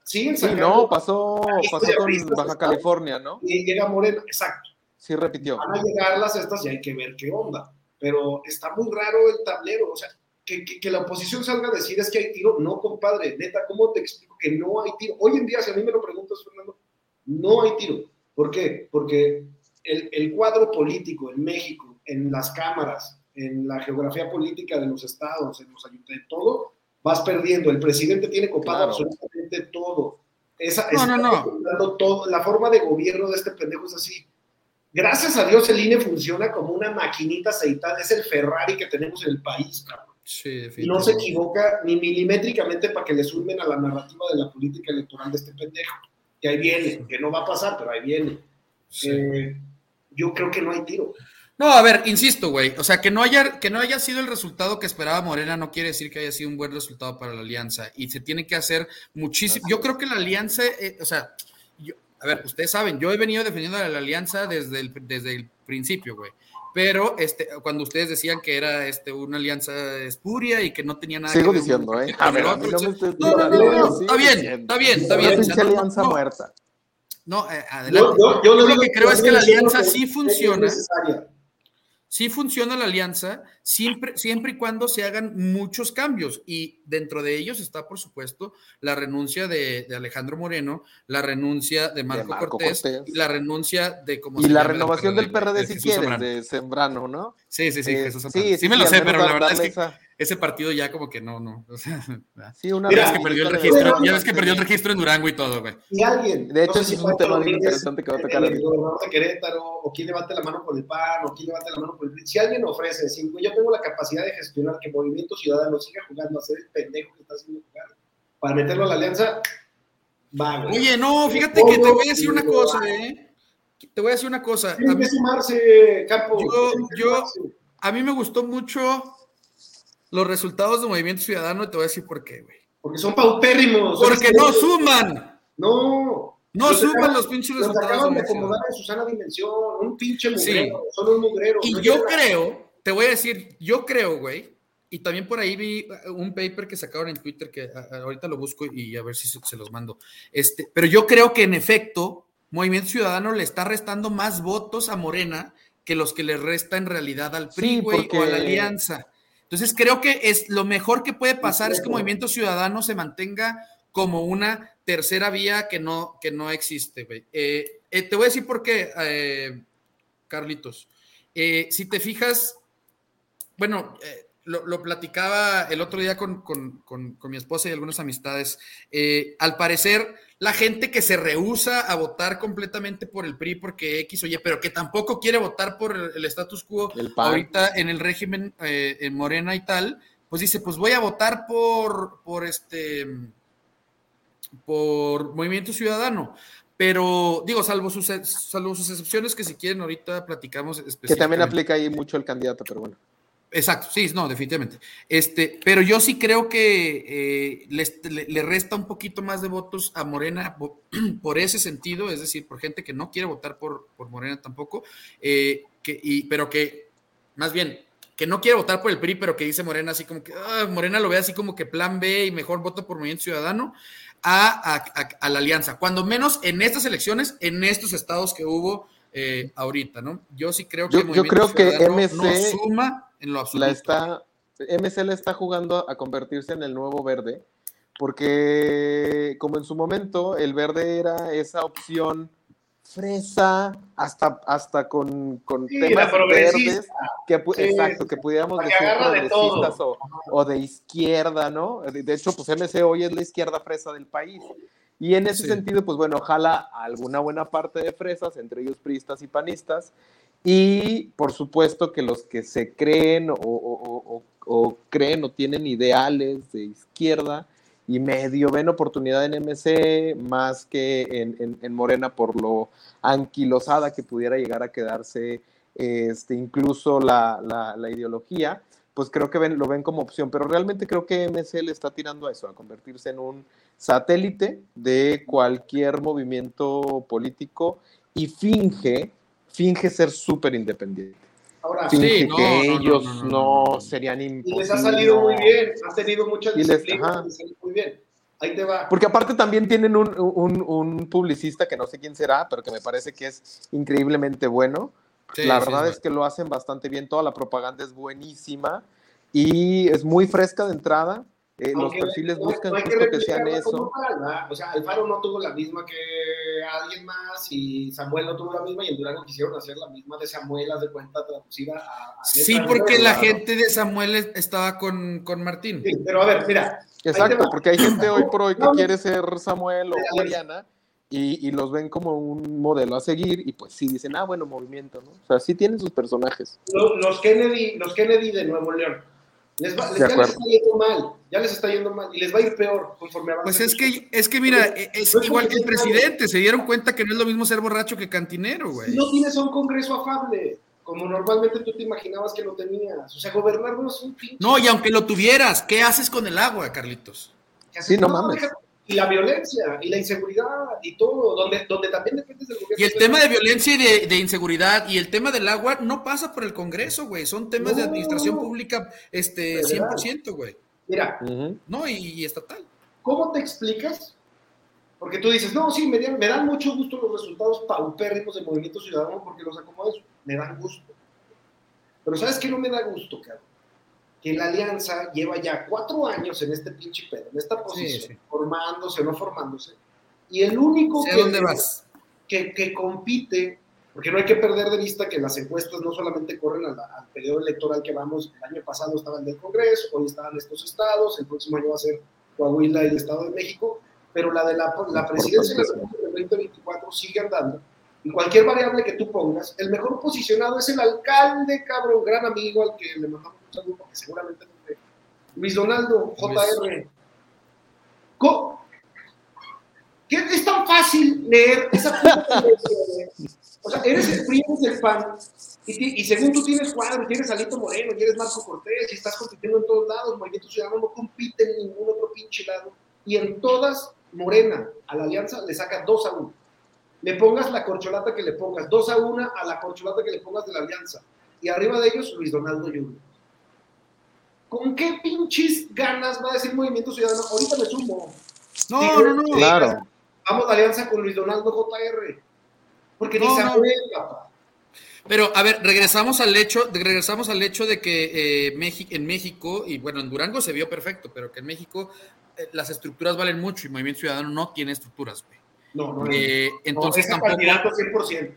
sí. sí, no, pasó, pasó con Baja California, ¿no? Y llega Morena, exacto. Sí, repitió. Van a llegar las estas y hay que ver qué onda pero está muy raro el tablero, o sea, que, que, la oposición salga a decir es que hay tiro, no, compadre, neta, ¿cómo te explico que no hay tiro? Hoy en día, si a mí me lo preguntas, Fernando, no hay tiro. ¿Por qué? Porque el, el cuadro político en México, en las cámaras, en la geografía política de los estados, en los ayuntamientos, todo, vas perdiendo. El presidente tiene copado absolutamente todo. Esa, no, no, no. Todo, la forma de gobierno de este pendejo es así. Gracias a Dios el INE funciona como una maquinita aceitada, es el Ferrari que tenemos en el país, cabrón. Sí, y no se equivoca ni milimétricamente para que le sumen a la narrativa de la política electoral de este pendejo. Que ahí viene, que no va a pasar, pero ahí viene. Eh, yo creo que no hay tiro. No, a ver, insisto, güey. O sea, que no, haya, que no haya sido el resultado que esperaba Morena no quiere decir que haya sido un buen resultado para la alianza. Y se tiene que hacer muchísimo. Yo creo que la alianza, eh, o sea, a ver, ustedes saben, yo he venido defendiendo a la alianza desde el, desde el principio, güey. Pero este, cuando ustedes decían que era este, una alianza espuria y que no tenía nada Sigo diciendo, ¿eh? A ver, no, no, no, está bien, está bien, está bien. Es una alianza muerta. No, eh, adelante. Yo, yo, lo, que creo es que la alianza sí funciona sí funciona la alianza siempre, siempre y cuando se hagan muchos cambios. Y dentro de ellos está, por supuesto, la renuncia de, Alejandro Moreno, la renuncia de Marco, Cortés, la renuncia de... y la renovación del PRD, si quieres, de Sembrano, ¿no? Sí, sí, sí, eh, sí, sí, me lo sé, pero la verdad es que ese partido ya como que no, no. O sea, sí, una vez que perdió el registro, ya ves que perdió el registro en Durango y todo, güey. Y alguien. De hecho, sí es un tema muy interesante que va a tocar. El gobernador de Querétaro, o quién levante la mano por el PAN, o quién levante la mano por el PRI. Si alguien ofrece, si yo tengo la capacidad de gestionar que Movimiento Ciudadano siga jugando a ser el pendejo que está haciendo jugar, para meterlo a la alianza, va, güey. Oye, no, fíjate que te voy a decir una cosa, ¿eh? Te voy a decir una cosa. Tiene que sumarse, Campo. Yo, yo, a mí me gustó mucho los resultados de Movimiento Ciudadano y te voy a decir por qué, güey. Porque son paupérrimos. Porque no suman. No. No suman los pinches los resultados. acaban de acomodar en Susana Dimensión, un pinche mugrero, sí. son un mugrero. Y no yo creo, te voy a decir, yo creo, güey, y también por ahí vi un paper que sacaron en Twitter que ahorita lo busco y a ver si se los mando. Este, pero yo creo que en efecto, Movimiento Ciudadano le está restando más votos a Morena que los que le resta en realidad al PRI, güey, porque... o a la Alianza. Entonces creo que es lo mejor que puede pasar es que Movimiento Ciudadano se mantenga como una tercera vía que no, que no existe, güey. Eh, eh, te voy a decir por qué, eh, Carlitos. si te fijas, bueno, lo, lo, platicaba el otro día con, con, con, con mi esposa y algunas amistades. al parecer, la gente que se rehúsa a votar completamente por el PRI porque X oye, pero que tampoco quiere votar por el status quo ahorita en el régimen eh, en Morena y tal, pues dice, pues voy a votar por, por este, por Movimiento Ciudadano. Pero digo, salvo sus, salvo sus excepciones que si quieren ahorita platicamos. Que también aplica ahí mucho el candidato, pero bueno. Exacto, sí, no, definitivamente. Este, pero yo sí creo que eh, le, le, resta un poquito más de votos a Morena por, ese sentido, es decir, por gente que no quiere votar por, por Morena tampoco, eh, que, y, pero que, más bien, que no quiere votar por el PRI, pero que dice Morena así como que, ah, Morena lo ve así como que plan B y mejor voto por Movimiento Ciudadano a, a la alianza, cuando menos en estas elecciones, en estos estados que hubo eh, ahorita, ¿no? Yo sí creo que yo, yo creo que MC no suma en lo absoluto. La está, MC le está jugando a convertirse en el nuevo verde, porque como en su momento el verde era esa opción fresa hasta, hasta con, con sí, temas verdes que, sí, exacto, que pudiéramos decir progresistas o, o, de izquierda, ¿no? De, de, hecho, pues MC hoy es la izquierda fresa del país. Y en ese sí. sentido, pues bueno, ojalá alguna buena parte de fresas, entre ellos priistas y panistas, y por supuesto que los que se creen o, o, o, o, creen o tienen ideales de izquierda y medio ven oportunidad en MC más que en, en, en Morena por lo anquilosada que pudiera llegar a quedarse este, incluso la, la, la ideología, pues creo que ven, lo ven como opción, pero realmente creo que MC le está tirando a eso, a convertirse en un satélite de cualquier movimiento político y finge finge ser súper independiente. Ahora, finge sí, no, que no, ellos no, serían imposibles. Y les ha salido muy bien, han tenido muchas disciplinas, les, les muy bien. Ahí te va. Porque aparte también tienen un, un, un, publicista que no sé quién será, pero que me parece que es increíblemente bueno. Sí, la verdad sí, es que lo hacen bastante bien, toda la propaganda es buenísima y es muy fresca de entrada. Eh, los perfiles no, buscan no justo que, que sean eso. O sea, Alfaro no tuvo la misma que alguien más y Samuel no tuvo la misma y en Durango quisieron hacer la misma de Samuel, haz de cuenta, traducida a... a sí, porque la gente de Samuel estaba con, con Martín. Sí, pero a ver, mira. Exacto, porque hay gente hoy por hoy que no, quiere ser Samuel o Mariana y, y, los ven como un modelo a seguir y pues sí dicen, ah, bueno, movimiento, ¿no? O sea, sí tienen sus personajes. Los, los Kennedy, los Kennedy de Nuevo León les va, les, ya les está yendo mal, ya les está yendo mal y les va a ir peor conforme Pues es que, es que mira, es no igual que el presidente, se dieron cuenta que no es lo mismo ser borracho que cantinero, güey. Si no tienes un congreso afable, como normalmente tú te imaginabas que lo tenías. O sea, gobernar no es un pinche. No, y aunque lo tuvieras, ¿qué haces con el agua, Carlitos? Sí, no, no mames. Y la violencia, y la inseguridad, y todo, donde, donde también dependes del gobierno. Y el tema de violencia y de, de, inseguridad, y el tema del agua, no pasa por el Congreso, güey. Son temas no. de administración pública este, 100%, güey. Mira. Uh -huh. No, y, y, estatal. ¿Cómo te explicas? Porque tú dices, no, sí, me, me dan mucho gusto los resultados paupérrimos del Movimiento Ciudadano porque los acomodas, me dan gusto. Pero ¿sabes qué no me da gusto, cabrón? Que la alianza lleva ya cuatro años en este pinche pedo, en esta posición, sí, sí. formándose o no formándose, y el único que, dónde vas? Que, que, compite, porque no hay que perder de vista que las encuestas no solamente corren al, al periodo electoral que vamos, el año pasado estaban del Congreso, hoy estaban estos estados, el próximo año va a ser Coahuila y el Estado de México, pero la de la, la presidencia del 2024 sigue andando, y cualquier variable que tú pongas, el mejor posicionado es el alcalde, cabrón, gran amigo al que le mandamos seguramente no Luis Donaldo, JR. ¿Qué es tan fácil leer esa O sea, eres el primo del PAN y, según tú tienes cuadro, tienes Alito Moreno, y eres Marco Cortés y estás compitiendo en todos lados, Movimiento Ciudadano no compite en ningún otro pinche lado. Y en todas, Morena a la alianza le saca 2 a 1. Le pongas la corcholata que le pongas, 2 a 1 a la corcholata que le pongas de la alianza. Y arriba de ellos, Luis Donaldo Jr. ¿Con qué pinches ganas va a decir Movimiento Ciudadano? Ahorita me sumo. No, no, no. Claro. Vamos a alianza con Luis Donaldo JR. Porque ni se no. papá. Pero, a ver, regresamos al hecho, regresamos al hecho de que eh, en México, y bueno, en Durango se vio perfecto, pero que en México eh, las estructuras valen mucho y Movimiento Ciudadano no tiene estructuras, güey. No, no, eh, entonces no, tampoco. 100%.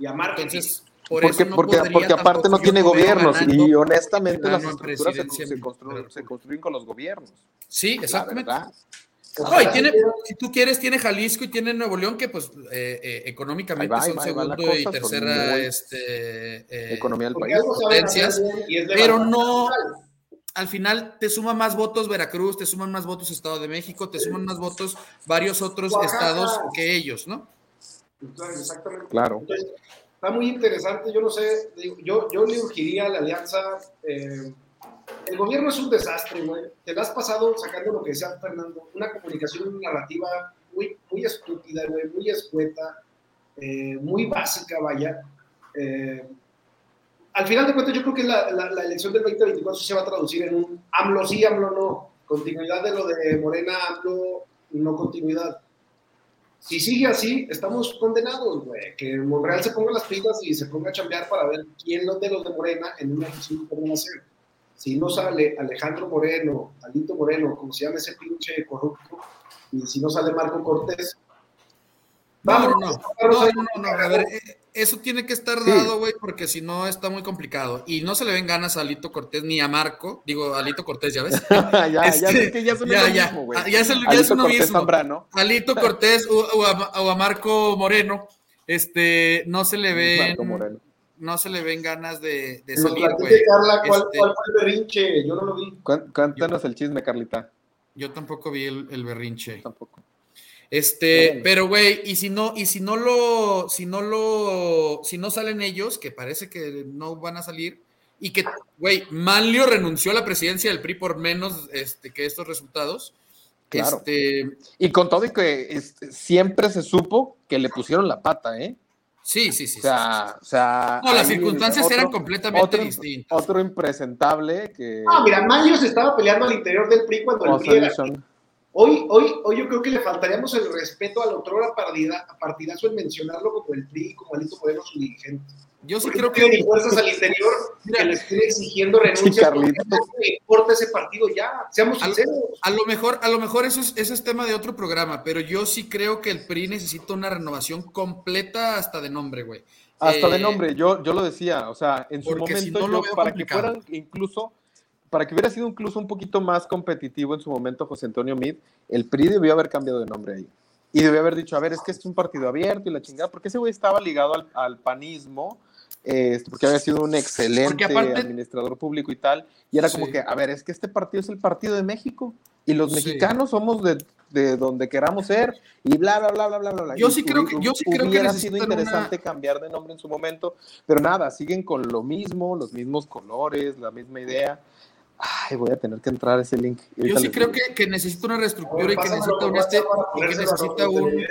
Y a Entonces, por porque, porque, porque aparte no tiene gobiernos y honestamente las estructuras se, se, construyen, se, construyen, con los gobiernos. Sí, exactamente. No, y tiene, si tú quieres, tiene Jalisco y tiene Nuevo León, que pues eh, eh, económicamente son segundo y tercera este, eh, economía del país. Potencias, pero no, al final te suman más votos Veracruz, te suman más votos Estado de México, te suman más votos varios otros estados que ellos, ¿no? Exactamente. Claro. Está muy interesante, yo no sé, yo, yo le urgiría a la alianza el gobierno es un desastre, güey. Te lo has pasado sacando lo que decía Fernando, una comunicación narrativa muy, muy estúpida, güey, muy escueta, eh, muy básica, vaya. Eh, al final de cuentas, yo creo que la, la, elección del 2024 se va a traducir en un AMLO sí, AMLO no. Continuidad de lo de Morena, AMLO, no continuidad. Si sigue así, estamos condenados, güey. Que Monreal se ponga las pilas y se ponga a chambear para ver quién de los de Morena en una elección pueden hacer si no sale Alejandro Moreno, Alito Moreno, como se llama ese pinche corrupto, y si no sale Marco Cortés. No, no, no, no, no, a ver, eh, eso tiene que estar dado, güey, porque si no está muy complicado. Y no se le ven ganas a Alito Cortés ni a Marco, digo, Alito Cortés, ya ves. ya, ya, este, que ya es ya, ya, mismo, güey. Ya es, el, ya es uno mismo. Alito Cortés o, a, Marco Moreno, este, no se le ve. Marco Moreno no se le ven ganas de, de salir, güey. Carla, ¿cuál, este, ¿cuál, fue el berrinche? Yo no lo vi. Cuéntanos el chisme, Carlita. Yo tampoco vi el, el berrinche. Tampoco. Este, pero güey, y si no, y si no lo, si no lo, si no salen ellos, que parece que no van a salir, y que, güey, Manlio renunció a la presidencia del PRI por menos este, que estos resultados. Claro. Este, y con todo y que este, siempre se supo que le pusieron la pata, ¿eh? Sí, sí, sí. O sea, O sea no, las circunstancias eran completamente distintas. Otro impresentable que. Ah, mira, Mayo se estaba peleando al interior del PRI cuando el PRI Hoy, hoy, hoy yo creo que le faltaríamos el respeto al otro partidazo en mencionarlo como el PRI, como Alito Moreno, su dirigente. Yo sí creo que. Ni fuerzas al interior que le estén exigiendo renuncia. no importa ese partido ya, seamos sinceros. A, lo mejor, a lo mejor eso es, eso es tema de otro programa, pero yo sí creo que el PRI necesita una renovación completa hasta de nombre, güey. Hasta de eh, nombre, yo, yo lo decía, o sea, en su momento, yo, para que fueran incluso, para que hubiera sido incluso un poquito más competitivo en su momento José Antonio Mid, el PRI debió haber cambiado de nombre ahí. Y debió haber dicho, a ver, es que es un partido abierto y la chingada, porque ese güey estaba ligado al, al panismo, este, porque había sido un excelente administrador público y tal, y era como que, a ver, es que este partido es el partido de México, y los mexicanos somos de, de, donde queramos ser, y bla, bla, bla, bla, bla, bla. Yo sí creo que, yo sí creo que hubiera sido interesante cambiar de nombre en su momento, pero nada, siguen con lo mismo, los mismos colores, la misma idea. Ay, voy a tener que entrar a ese link. Yo sí creo que, que, necesita una reestructura y que necesita un, este, y que necesita un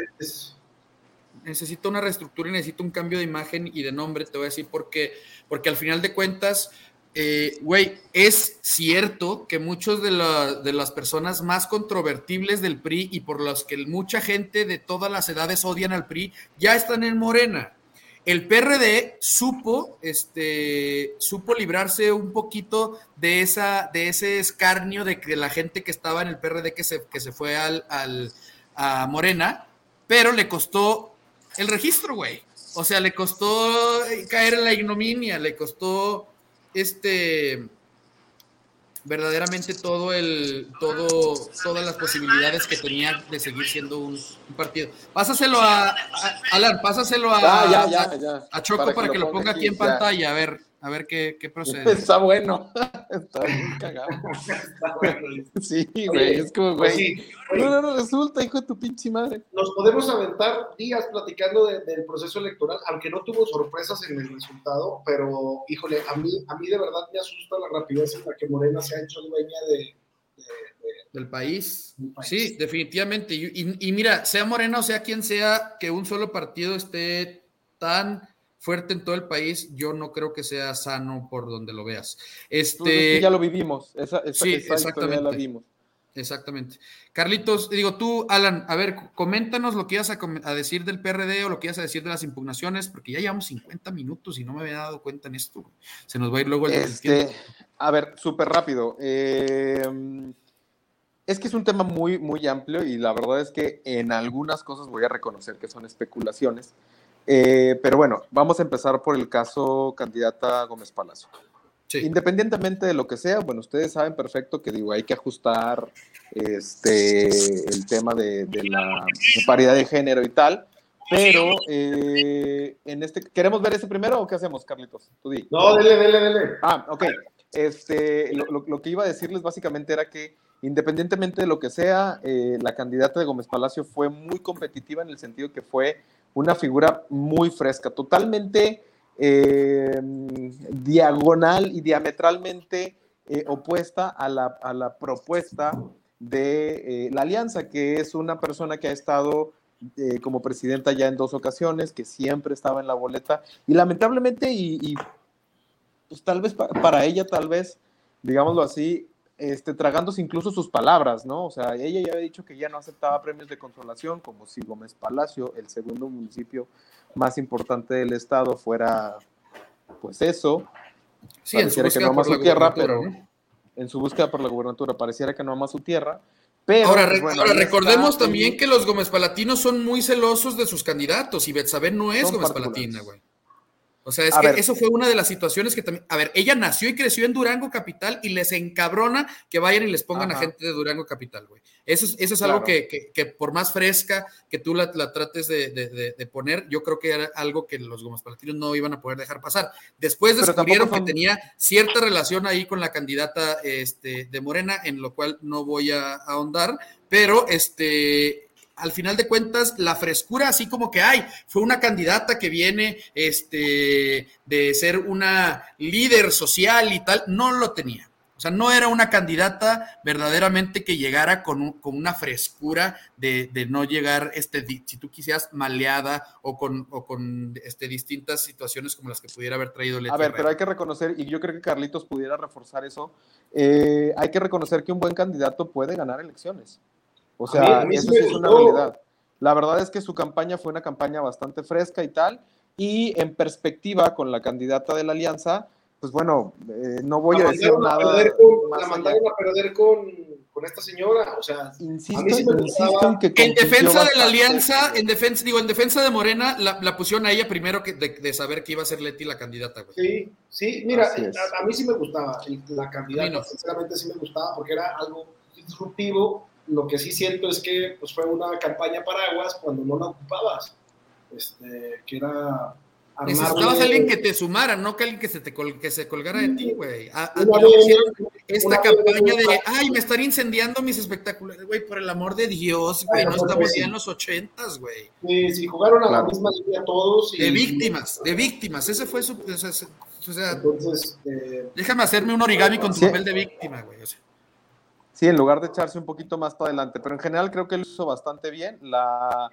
necesito una reestructura y necesito un cambio de imagen y de nombre, te voy a decir por qué. Porque al final de cuentas, eh, güey, es cierto que muchos de, de, las personas más controvertibles del PRI y por los que mucha gente de todas las edades odian al PRI ya están en Morena. El PRD supo, este, supo librarse un poquito de, esa, de ese escarnio de que la gente que estaba en el PRD que se, que se fue al, al a Morena, pero le costó el registro, güey. O sea, le costó caer en la ignominia, le costó este verdaderamente todo el todo todas las posibilidades que tenía de seguir siendo un, partido. Pásaselo a, Alan, pásaselo a, ah, a, Choco para, que, lo ponga aquí, en pantalla, a ver. A ver qué, qué procede. Está bueno. Está bien cagado. sí, güey, es como, pues güey. no, no, no, resulta, hijo de tu pinche madre. Nos podemos aventar días platicando del proceso electoral, aunque no tuvo sorpresas en el resultado, pero, híjole, a mí, a mí de verdad me asusta la rapidez en la que Morena se ha hecho dueña de, del país. Sí, definitivamente. Y, mira, sea Morena o sea quien sea, que un solo partido esté tan fuerte en todo el país, yo no creo que sea sano por donde lo veas. Este, ya lo vivimos, esa, sí, exactamente. la vimos. Exactamente. Carlitos, digo tú, Alan, a ver, coméntanos lo que ibas a, decir del PRD o lo que ibas a decir de las impugnaciones, porque ya llevamos 50 minutos y no me había dado cuenta en esto. Se nos va a ir luego el este, A ver, súper rápido. Eh, es que es un tema muy, muy amplio y la verdad es que en algunas cosas voy a reconocer que son especulaciones. Eh, pero bueno, vamos a empezar por el caso candidata Gómez Palacio. Independientemente de lo que sea, bueno, ustedes saben perfecto que digo, hay que ajustar este, el tema de, la paridad de género y tal, pero eh, en este, ¿queremos ver ese primero o qué hacemos, Carlitos? No, dele, dele, dele. Ah, ok. Este, lo que iba a decirles básicamente era que independientemente de lo que sea, eh, la candidata de Gómez Palacio fue muy competitiva en el sentido que fue una figura muy fresca, totalmente eh, diagonal y diametralmente eh, opuesta a la, propuesta de la alianza, que es una persona que ha estado como presidenta ya en dos ocasiones, que siempre estaba en la boleta y lamentablemente y, pues tal vez para ella, tal vez, digámoslo así, este, tragándose incluso sus palabras, ¿no? O sea, ella ya había dicho que ya no aceptaba premios de consolación, como si Gómez Palacio, el segundo municipio más importante del estado, fuera, pues eso. Sí, en su búsqueda por la tierra, pero en su búsqueda por la gubernatura pareciera que no ama su tierra. Pero, ahora, pues, recordemos también que los Gómez Palatinos son muy celosos de sus candidatos y Betsabé no es Gómez Palatina, güey. O sea, es que eso fue una de las situaciones que también. A ver, ella nació y creció en Durango Capital y les encabrona que vayan y les pongan a gente de Durango Capital, güey. Eso es, eso es algo que, que, por más fresca que tú la, la trates de, de, poner, yo creo que era algo que los Gómez Palatinos no iban a poder dejar pasar. Después descubrieron que tenía cierta relación ahí con la candidata este, de Morena, en lo cual no voy a ahondar, pero este al final de cuentas, la frescura, así como que hay, fue una candidata que viene este, de ser una líder social y tal, no lo tenía. O sea, no era una candidata verdaderamente que llegara con, con una frescura de, no llegar, este, si tú quisieras, maleada o con, con este, distintas situaciones como las que pudiera haber traído Leti A ver, pero hay que reconocer, y yo creo que Carlitos pudiera reforzar eso, eh, hay que reconocer que un buen candidato puede ganar elecciones. O sea, eso es una realidad. La verdad es que su campaña fue una campaña bastante fresca y tal, y en perspectiva con la candidata de la alianza, pues bueno, eh, no voy a decir nada. la mandaron a perder con, con, esta señora, o sea, insisto, en que en defensa de la alianza, en defensa, digo, en defensa de Morena, la, la pusieron a ella primero que de, saber que iba a ser Leti la candidata. Güey. Sí, sí, mira, a, mí sí me gustaba la candidata, sinceramente sí me gustaba porque era algo disruptivo lo que sí siento es que pues, fue una campaña paraguas cuando no la ocupabas. Este, que era Necesitabas a alguien que te sumara, no que alguien que se, te que se colgara de ti, güey. Esta campaña de, ay, me están incendiando mis espectáculos, güey, por el amor de Dios, güey, no estamos ya en los ochentas, güey. Sí, sí, jugaron a la misma línea todos. de víctimas, de víctimas, ese fue su... O sea, Entonces, eh, déjame hacerme un origami con tu papel de víctima, güey. O sea. Sí, en lugar de echarse un poquito más para adelante, pero en general creo que lo hizo bastante bien. La,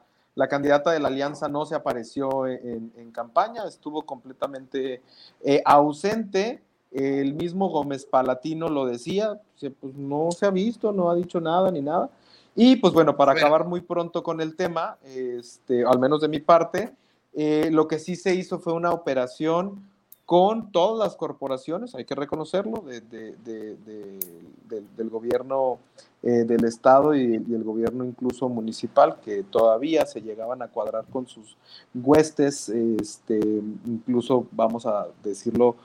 candidata de la alianza no se apareció en, campaña, estuvo completamente eh, ausente. El mismo Gómez Palatino lo decía, pues no se ha visto, no ha dicho nada ni nada. Y pues bueno, para acabar muy pronto con el tema, este, al menos de mi parte, eh, lo que sí se hizo fue una operación con todas las corporaciones, hay que reconocerlo, del gobierno eh, del Estado y, el gobierno incluso municipal, que todavía se llegaban a cuadrar con sus huestes, este, incluso vamos a decirlo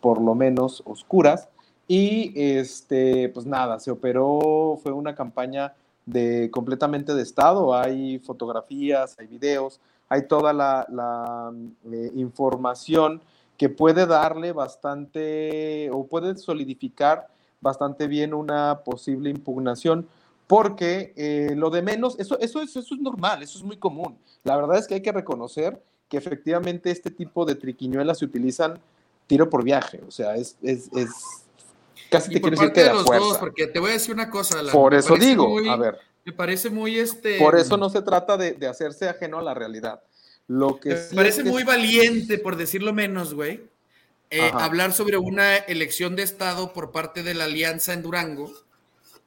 por lo menos oscuras. Y este, pues nada, se operó, fue una campaña de completamente de Estado, hay fotografías, hay videos, hay toda la, eh, información que puede darle bastante o puede solidificar bastante bien una posible impugnación, porque eh, lo de menos, eso, eso, eso, es normal, eso es muy común. La verdad es que hay que reconocer que efectivamente este tipo de triquiñuelas se utilizan tiro por viaje, o sea, es, es, es casi te quiero decir que de los Dos, porque te voy a decir una cosa. por eso digo, a ver. Me parece muy este. Por eso no se trata de, de hacerse ajeno a la realidad. Lo que me parece muy valiente, por decirlo menos, güey, eh, hablar sobre una elección de Estado por parte de la Alianza en Durango,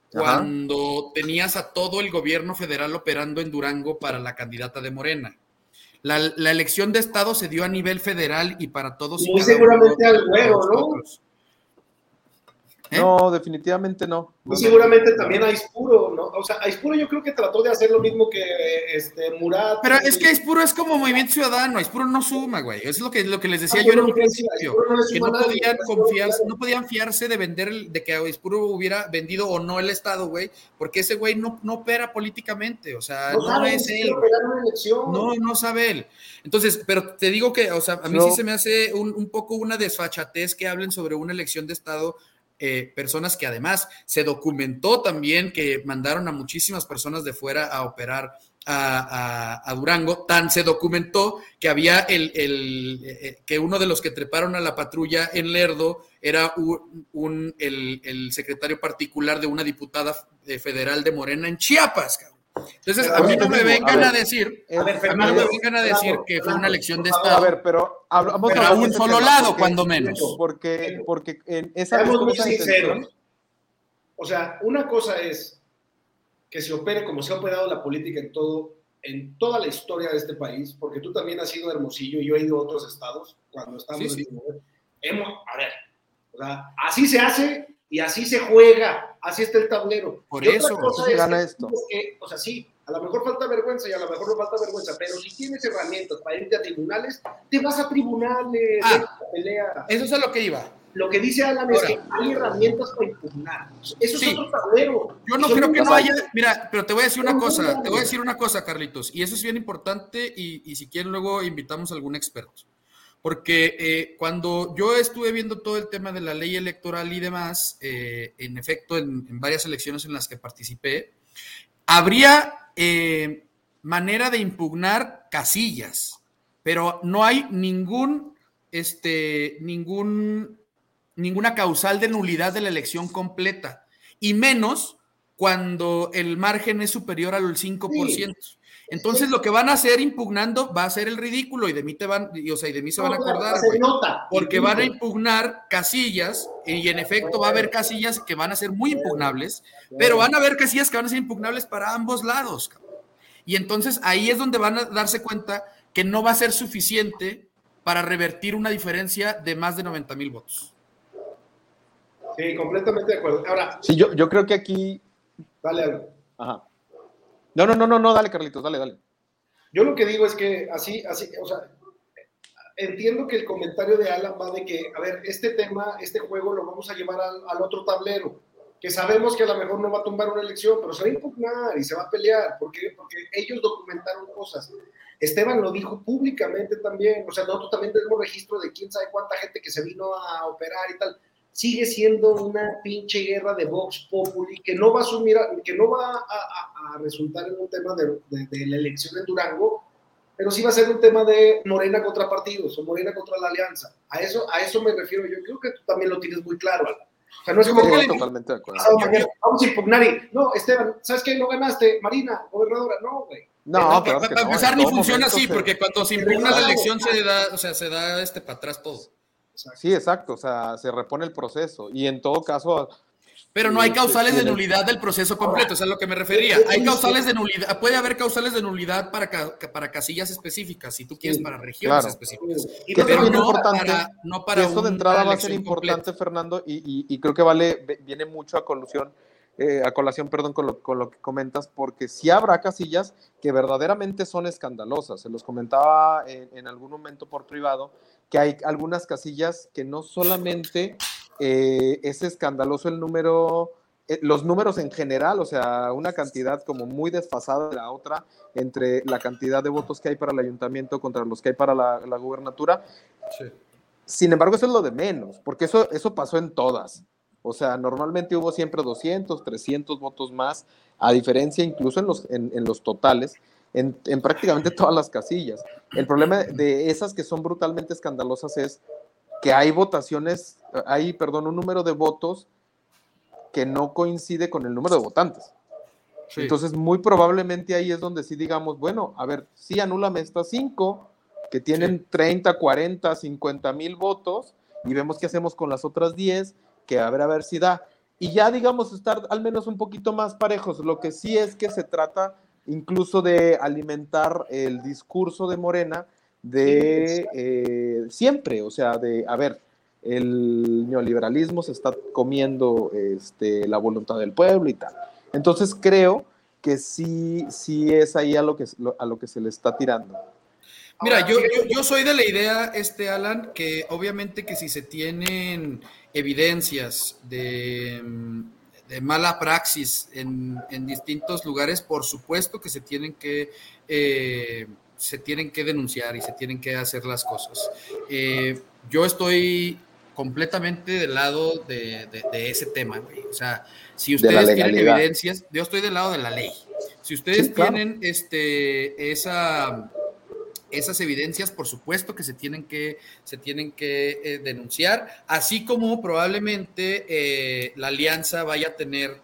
cuando tenías a todo el gobierno federal operando en Durango para la candidata de Morena. La, elección de Estado se dio a nivel federal y para todos. Muy seguramente al juego, ¿no? ¿Eh? No, definitivamente no. Y seguramente también Aispuro, ¿no? O sea, Aispuro yo creo que trató de hacer lo mismo que este, Murat. Pero es que Aispuro es como movimiento ciudadano, Aispuro no suma, güey. Eso es lo que, lo que les decía yo en un principio. que no podían, confiarse, no podían fiarse de vender, de que Aispuro hubiera vendido o no el Estado, güey, porque ese güey no, no opera políticamente, o sea, no, es él. No, no sabe él. Entonces, pero te digo que, o sea, a mí sí se me hace un, un poco una desfachatez que hablen sobre una elección de Estado eh, personas que además se documentó también que mandaron a muchísimas personas de fuera a operar a, Durango, tan se documentó que había el, el eh, que uno de los que treparon a la patrulla en Lerdo era un, el, el, secretario particular de una diputada eh, federal de Morena en Chiapas. Entonces, a mí no me vengan a, decir, a, mí no me vengan a decir que fue una elección de Estado. A ver, pero hablamos pero a un solo lado, cuando menos. Porque, porque en esa muy sinceros. O sea, una cosa es que se opere como se ha operado la política en todo, en toda la historia de este país, porque tú también has ido a Hermosillo y yo he ido a otros estados cuando estamos en Hemos, a ver, o sea, así se hace y así se juega, así está el tablero. Por eso, se gana esto. o sea, sí, a lo mejor falta vergüenza y a lo mejor no falta vergüenza, pero si tienes herramientas para irte a tribunales, te vas a tribunales, ah, pelea. Eso es a lo que iba. Lo que dice Alan es que hay herramientas para impugnar. Eso es otro tablero. Yo no creo que no haya. Mira, pero te voy a decir una cosa, te voy a decir una cosa, Carlitos, y eso es bien importante, y, y si quieren, luego invitamos a algún experto porque eh, cuando yo estuve viendo todo el tema de la ley electoral y demás, eh, en efecto, en, varias elecciones en las que participé, habría eh, manera de impugnar casillas, pero no hay ningún, este, ningún, ninguna causal de nulidad de la elección completa, y menos cuando el margen es superior al 5%. Entonces lo que van a hacer impugnando va a ser el ridículo y de mí te van, o sea, y de mí se van a acordar, porque van a impugnar casillas y en efecto va a haber casillas que van a ser muy impugnables, pero van a haber casillas que van a ser impugnables para ambos lados. Y entonces ahí es donde van a darse cuenta que no va a ser suficiente para revertir una diferencia de más de 90 mil votos. Sí, completamente de acuerdo. Ahora. Sí, yo, yo creo que aquí. Dale algo. Ajá. No, no, no, no, no, dale, Carlitos, dale, dale. Yo lo que digo es que así, así, o sea, entiendo que el comentario de Alan va de que, a ver, este tema, este juego lo vamos a llevar al, otro tablero, que sabemos que a lo mejor no va a tumbar una elección, pero se va a impugnar y se va a pelear, porque, porque ellos documentaron cosas. Esteban lo dijo públicamente también, o sea, nosotros también tenemos registro de quién sabe cuánta gente que se vino a operar y tal sigue siendo una pinche guerra de Vox Populi que no va a asumir, que no va a, resultar en un tema de, la elección en Durango, pero sí va a ser un tema de Morena contra partidos o Morena contra la alianza. A eso, a eso me refiero yo. Creo que tú también lo tienes muy claro. O sea, no es como que totalmente de acuerdo. vamos a impugnar y, no, Esteban, ¿sabes qué? No ganaste, Marina, gobernadora, no, güey. No, pero para, empezar ni funciona así, porque cuando se impugna la elección se da, o sea, se da este para atrás todo. Sí, exacto, o sea, se repone el proceso y en todo caso... Pero no hay causales de nulidad del proceso completo, es a lo que me refería. Hay causales de nulidad, puede haber causales de nulidad para, para casillas específicas, si tú quieres, para regiones específicas. pero no para, no para Esto de entrada va a ser importante, Fernando, y, y, creo que vale, viene mucho a colusión eh, a colación, perdón, con lo, con lo, que comentas, porque sí habrá casillas que verdaderamente son escandalosas. Se los comentaba en, algún momento por privado, que hay algunas casillas que no solamente eh, es escandaloso el número, eh, los números en general, o sea, una cantidad como muy desfasada de la otra entre la cantidad de votos que hay para el ayuntamiento contra los que hay para la, la gubernatura. Sin embargo, eso es lo de menos, porque eso, eso pasó en todas. O sea, normalmente hubo siempre 200, 300 votos más, a diferencia incluso en los, en, los totales, en, en, prácticamente todas las casillas. El problema de esas que son brutalmente escandalosas es que hay votaciones, hay, perdón, un número de votos que no coincide con el número de votantes. Entonces, muy probablemente ahí es donde sí digamos, bueno, a ver, sí, anúlame estas cinco que tienen 30, 40, 50 mil votos y vemos qué hacemos con las otras 10, que a ver, a ver si da. Y ya, digamos, estar al menos un poquito más parejos. Lo que sí es que se trata incluso de alimentar el discurso de Morena de eh, siempre, o sea, de, a ver, el neoliberalismo se está comiendo este, la voluntad del pueblo y tal. Entonces creo que sí, sí es ahí a lo que, a lo que se le está tirando. Mira, yo, yo, soy de la idea, este Alan, que obviamente que si se tienen evidencias de, mala praxis en, distintos lugares, por supuesto que se tienen que eh, se tienen que denunciar y se tienen que hacer las cosas. Eh, yo estoy completamente del lado de, ese tema, O sea, si ustedes tienen evidencias, yo estoy del lado de la ley. Si ustedes tienen este, esa, esas evidencias, por supuesto que se tienen que, se tienen que eh, denunciar, así como probablemente eh, la alianza vaya a tener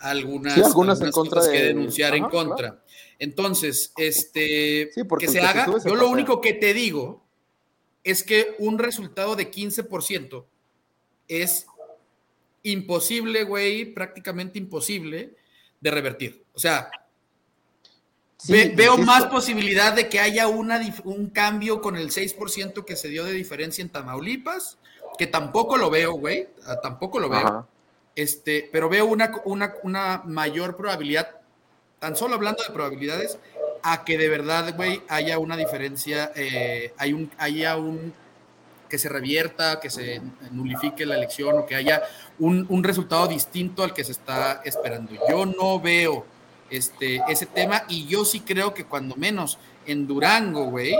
algunas, algunas, en contra que denunciar en contra. Entonces, este, que se haga, yo lo único que te digo es que un resultado de 15% es imposible, güey, prácticamente imposible de revertir. O sea, veo más posibilidad de que haya una, un cambio con el 6% que se dio de diferencia en Tamaulipas, que tampoco lo veo, güey, ah, tampoco lo veo. Este, pero veo una, una, una mayor probabilidad, tan solo hablando de probabilidades, a que de verdad, güey, haya una diferencia, eh, hay un, haya un, que se revierta, que se nulifique la elección o que haya un, un, resultado distinto al que se está esperando. Yo no veo este, ese tema y yo sí creo que cuando menos en Durango, güey,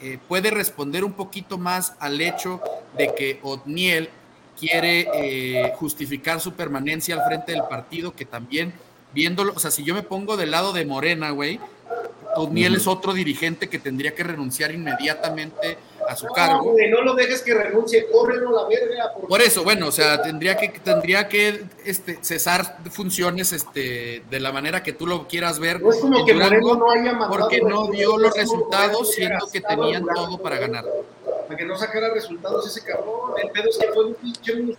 eh, puede responder un poquito más al hecho de que Otniel quiere eh, justificar su permanencia al frente del partido, que también viéndolo, o sea, si yo me pongo del lado de Morena, güey, Otniel es otro dirigente que tendría que renunciar inmediatamente a su cargo. No, lo dejes que renuncie, córrelo la verga. Por... eso, bueno, o sea, tendría que, tendría que este, cesar funciones este, de la manera que tú lo quieras ver. No es como que Moreno no haya Porque no dio los resultados, siendo que tenían todo para ganar. Para que no sacara resultados ese cabrón. El pedo es que fue un pinche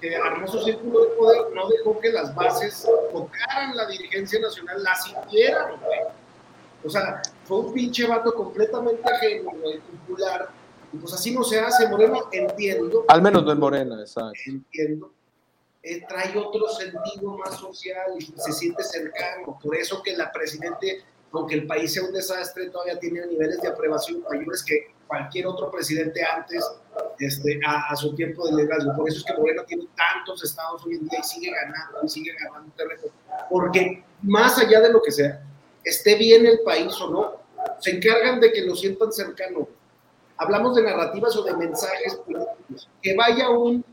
que armó su círculo de poder, no dejó que las bases tocaran la dirigencia nacional, la sintieran, güey. O sea, fue un pinche vato completamente ajeno, popular. Y pues así no se hace, Moreno, entiendo. Al menos no en Morena, exacto. Entiendo. Eh, trae otro sentido más social y se siente cercano. Por eso que la presidente, aunque el país sea un desastre, todavía tiene niveles de aprobación mayores que cualquier otro presidente antes este, a, su tiempo de liderazgo. Por eso es que Morena tiene tantos estados hoy en día y sigue ganando y sigue ganando terreno. Porque más allá de lo que sea, esté bien el país o no, se encargan de que lo sientan cercano. Hablamos de narrativas o de mensajes políticos. Que vaya un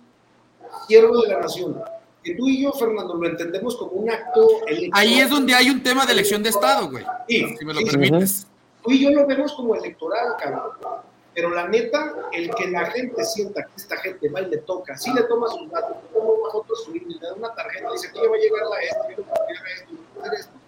siervo de la nación. Que tú y yo, Fernando, lo entendemos como un acto electoral. Ahí es donde hay un tema de elección de Estado, güey. Sí, si me lo permites. Tú y yo lo vemos como electoral, cabrón. Pero la neta, el que la gente sienta que esta gente va y le toca, si le toma sus datos, como bajo otro su le da una tarjeta y dice, aquí va a llegar la esto, yo no esto, no esto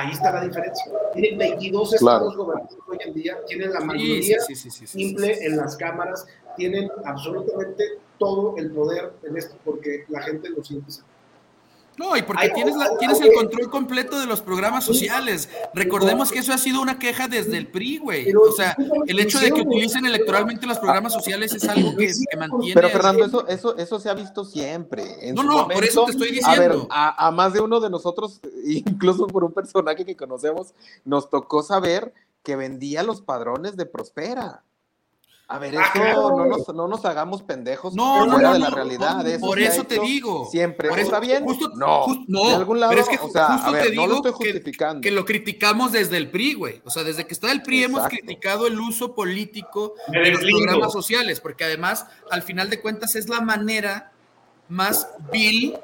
Ahí está la diferencia. Tienen 22 estados gobernados hoy en día, tienen la mayoría simple en las cámaras, tienen absolutamente todo el poder en esto porque la gente lo siente. No, y porque tienes, tienes el control completo de los programas sociales. Recordemos que eso ha sido una queja desde el PRI, güey. O sea, el hecho de que utilicen electoralmente los programas sociales es algo que, mantiene. Pero Fernando, eso, eso, eso se ha visto siempre. no, no, por eso te estoy diciendo. A, a, más de uno de nosotros, incluso por un personaje que conocemos, nos tocó saber que vendía los padrones de Prospera. A ver, ah, eso no, nos, no, nos, hagamos pendejos no, fuera no, de la realidad. Eso por eso te digo. Siempre. Por eso, ¿Está bien? Justo, no. no. De algún lado, pero es que o sea, justo a ver, te digo no lo estoy justificando. Que, que, lo criticamos desde el PRI, güey. O sea, desde que está el PRI Exacto. hemos criticado el uso político de los programas sociales, porque además, al final de cuentas, es la manera más vil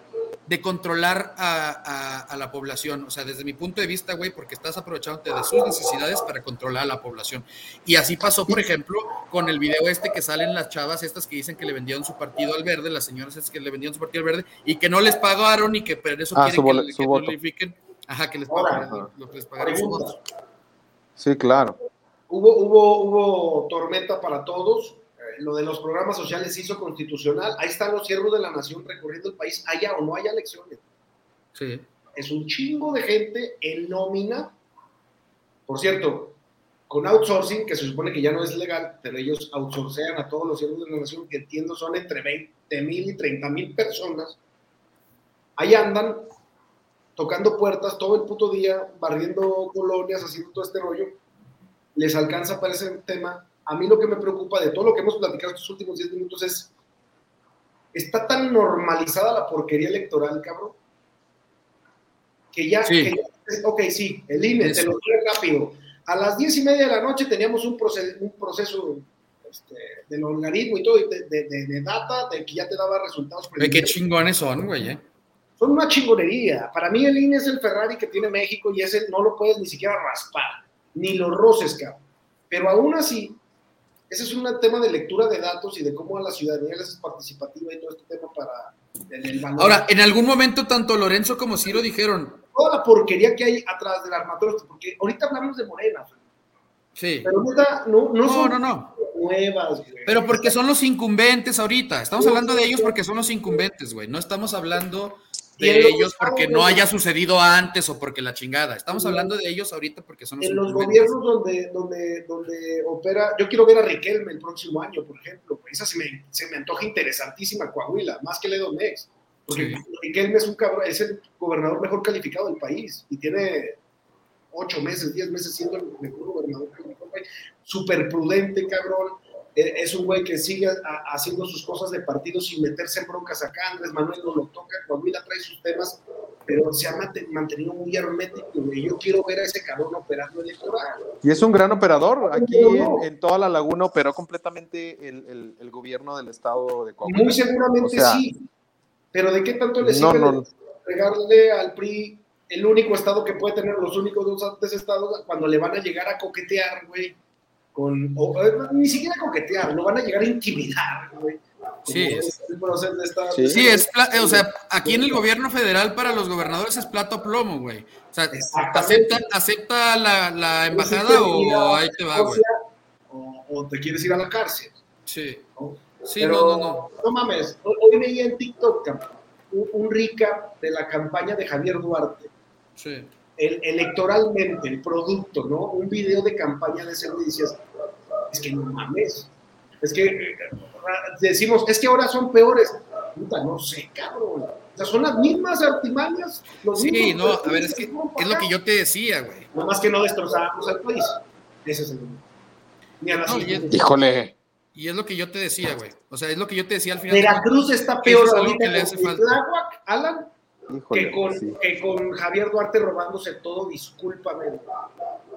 de controlar a, a, a, la población. O sea, desde mi punto de vista, güey, porque estás aprovechándote de sus necesidades para controlar a la población. Y así pasó, por ejemplo, con el video este que salen las chavas estas que dicen que le vendieron su partido al verde, las señoras estas que le vendieron su partido al verde y que no les pagaron y que por eso ah, quieren su, que, su que voto. nulifiquen. Ajá, que les pagaron, lo que les pagaron su voto. Sí, claro. Hubo, hubo, hubo tormenta para todos lo de los programas sociales hizo constitucional. Ahí están los cierros de la nación recorriendo el país, haya o no haya elecciones. Sí. Es un chingo de gente en nómina. Por cierto, con outsourcing, que se supone que ya no es legal, pero ellos outsourcean a todos los cierros de la nación, que entiendo son entre 20 mil y 30 mil personas. Ahí andan tocando puertas todo el puto día, barriendo colonias, haciendo todo este rollo. Les alcanza para ese tema a mí lo que me preocupa de todo lo que hemos platicado estos últimos 10 minutos es, está tan normalizada la porquería electoral, cabrón, que ya, sí. que ya ok, sí, el INE, Eso. te lo digo rápido. A las 10 y media de la noche teníamos un proceso, un proceso este, del organismo y todo, de, de, de, de, data, de que ya te daba resultados. Qué chingones son, güey, eh. Son una chingonería. Para mí el INE es el Ferrari que tiene México y ese no lo puedes ni siquiera raspar, ni los roces, cabrón. Pero aún así, ese es un tema de lectura de datos y de cómo a la ciudadanía les es participativa y todo este tema para el, el valor. Ahora, en algún momento tanto Lorenzo como Ciro dijeron... Toda la porquería que hay atrás del armatorio, porque ahorita hablamos de Morena. Sí. Pero no, no, no, son no, no. nuevas, güey. Pero porque son los incumbentes ahorita. Estamos hablando de ellos porque son los incumbentes, güey. No estamos hablando de ellos porque no haya sucedido antes o porque la chingada. Estamos hablando de ellos ahorita porque son los En los gobiernos donde, donde, donde opera, yo quiero ver a Riquelme el próximo año, por ejemplo. Esa se me, se me antoja interesantísima, Coahuila, más que Ledo Mex. Porque sí. Riquelme es un cabrón, es el gobernador mejor calificado del país y tiene ocho meses, diez meses siendo el mejor gobernador calificado del país. Súper prudente, cabrón es un güey que sigue haciendo sus cosas de partido sin meterse en broncas acá. Andrés Manuel no lo toca, Coahuila trae sus temas, pero se ha mantenido muy hermético. Y yo quiero ver a ese cabrón operando electoral. Y es un gran operador. Aquí en, en toda la laguna operó completamente el, el, el, gobierno del estado de Coahuila. Muy seguramente o sea, sí. Pero ¿de qué tanto le sirve no, no. pegarle al PRI el único estado que puede tener los únicos dos antes estados cuando le van a llegar a coquetear, güey? Con, o, ni siquiera coquetear, lo van a llegar a intimidar, güey. Sí, es, esta, sí, sí es, o sea, aquí en el gobierno federal para los gobernadores es plato plomo, güey. O sea, acepta, acepta la, la embajada o ahí te va, güey. O, o, te quieres ir a la cárcel. Sí. ¿no? Sí, Pero, no, no, no. No mames, hoy veía en TikTok un, un recap de la campaña de Javier Duarte. Sí el, electoralmente, el producto, ¿no? Un video de campaña de ese y decías, es que no mames. Es que decimos, es que ahora son peores. Puta, no sé, cabrón. O sea, son las mismas artimañas. Los sí, mismos no, a ver, es que es lo que yo te decía, güey. Nada más que no destrozábamos al país. Ese es el. Ni a no, y es, Híjole. Y es lo que yo te decía, güey. O sea, es lo que yo te decía al final. Veracruz está peor es ahorita que le hace falta. Tláhuac, Alan, Híjole, que, con, sí. que con Javier Duarte robándose todo, discúlpame.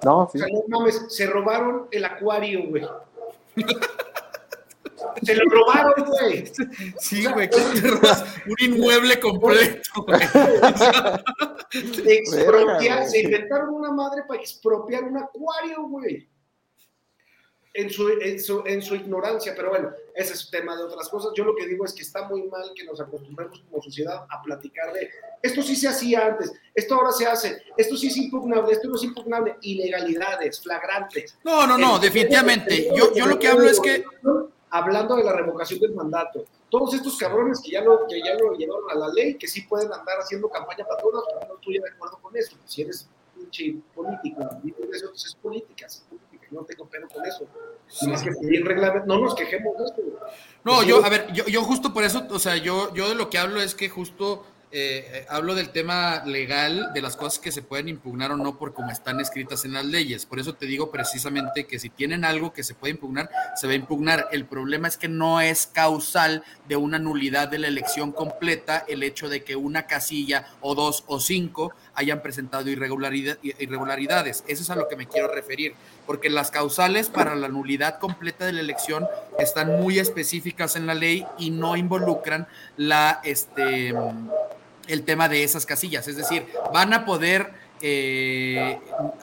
No, sí. O sea, no mames, se robaron el acuario, güey. se lo robaron, güey. Sí, güey, ¿cómo te robas un inmueble completo, güey? Expropiar, se inventaron una madre para expropiar un acuario, güey. En su, en, su, en su ignorancia, pero bueno, ese es tema de otras cosas. Yo lo que digo es que está muy mal que nos acostumbremos como sociedad a platicar de esto sí se hacía antes, esto ahora se hace, esto sí es impugnable, esto no es impugnable, ilegalidades, flagrantes. No, no, no, El- definitivamente. Yo, yo lo que hablo es que. Hablando de la revocación del mandato, todos estos cabrones que ya lo, que ya lo llevaron a la ley, que sí pueden andar haciendo campaña para todas, yo no estoy de acuerdo con eso. Si eres pinche político, eso, pues es política, es política, no tengo pelo con eso. Más que reglamento, no nos quejemos de esto. No, Pues yo, sí, a ver, yo, yo justo por eso, o sea, yo, yo de lo que hablo es que justo eh, hablo del tema legal, de las cosas que se pueden impugnar o no por cómo están escritas en las leyes. Por eso te digo precisamente que si tienen algo que se puede impugnar, se va a impugnar. El problema es que no es causal de una nulidad de la elección completa el hecho de que una casilla o dos o cinco hayan presentado irregularidades. Eso es a lo que me quiero referir, porque las causales para la nulidad completa de la elección están muy específicas en la ley y no involucran la, este, el tema de esas casillas. Es decir, van a poder eh,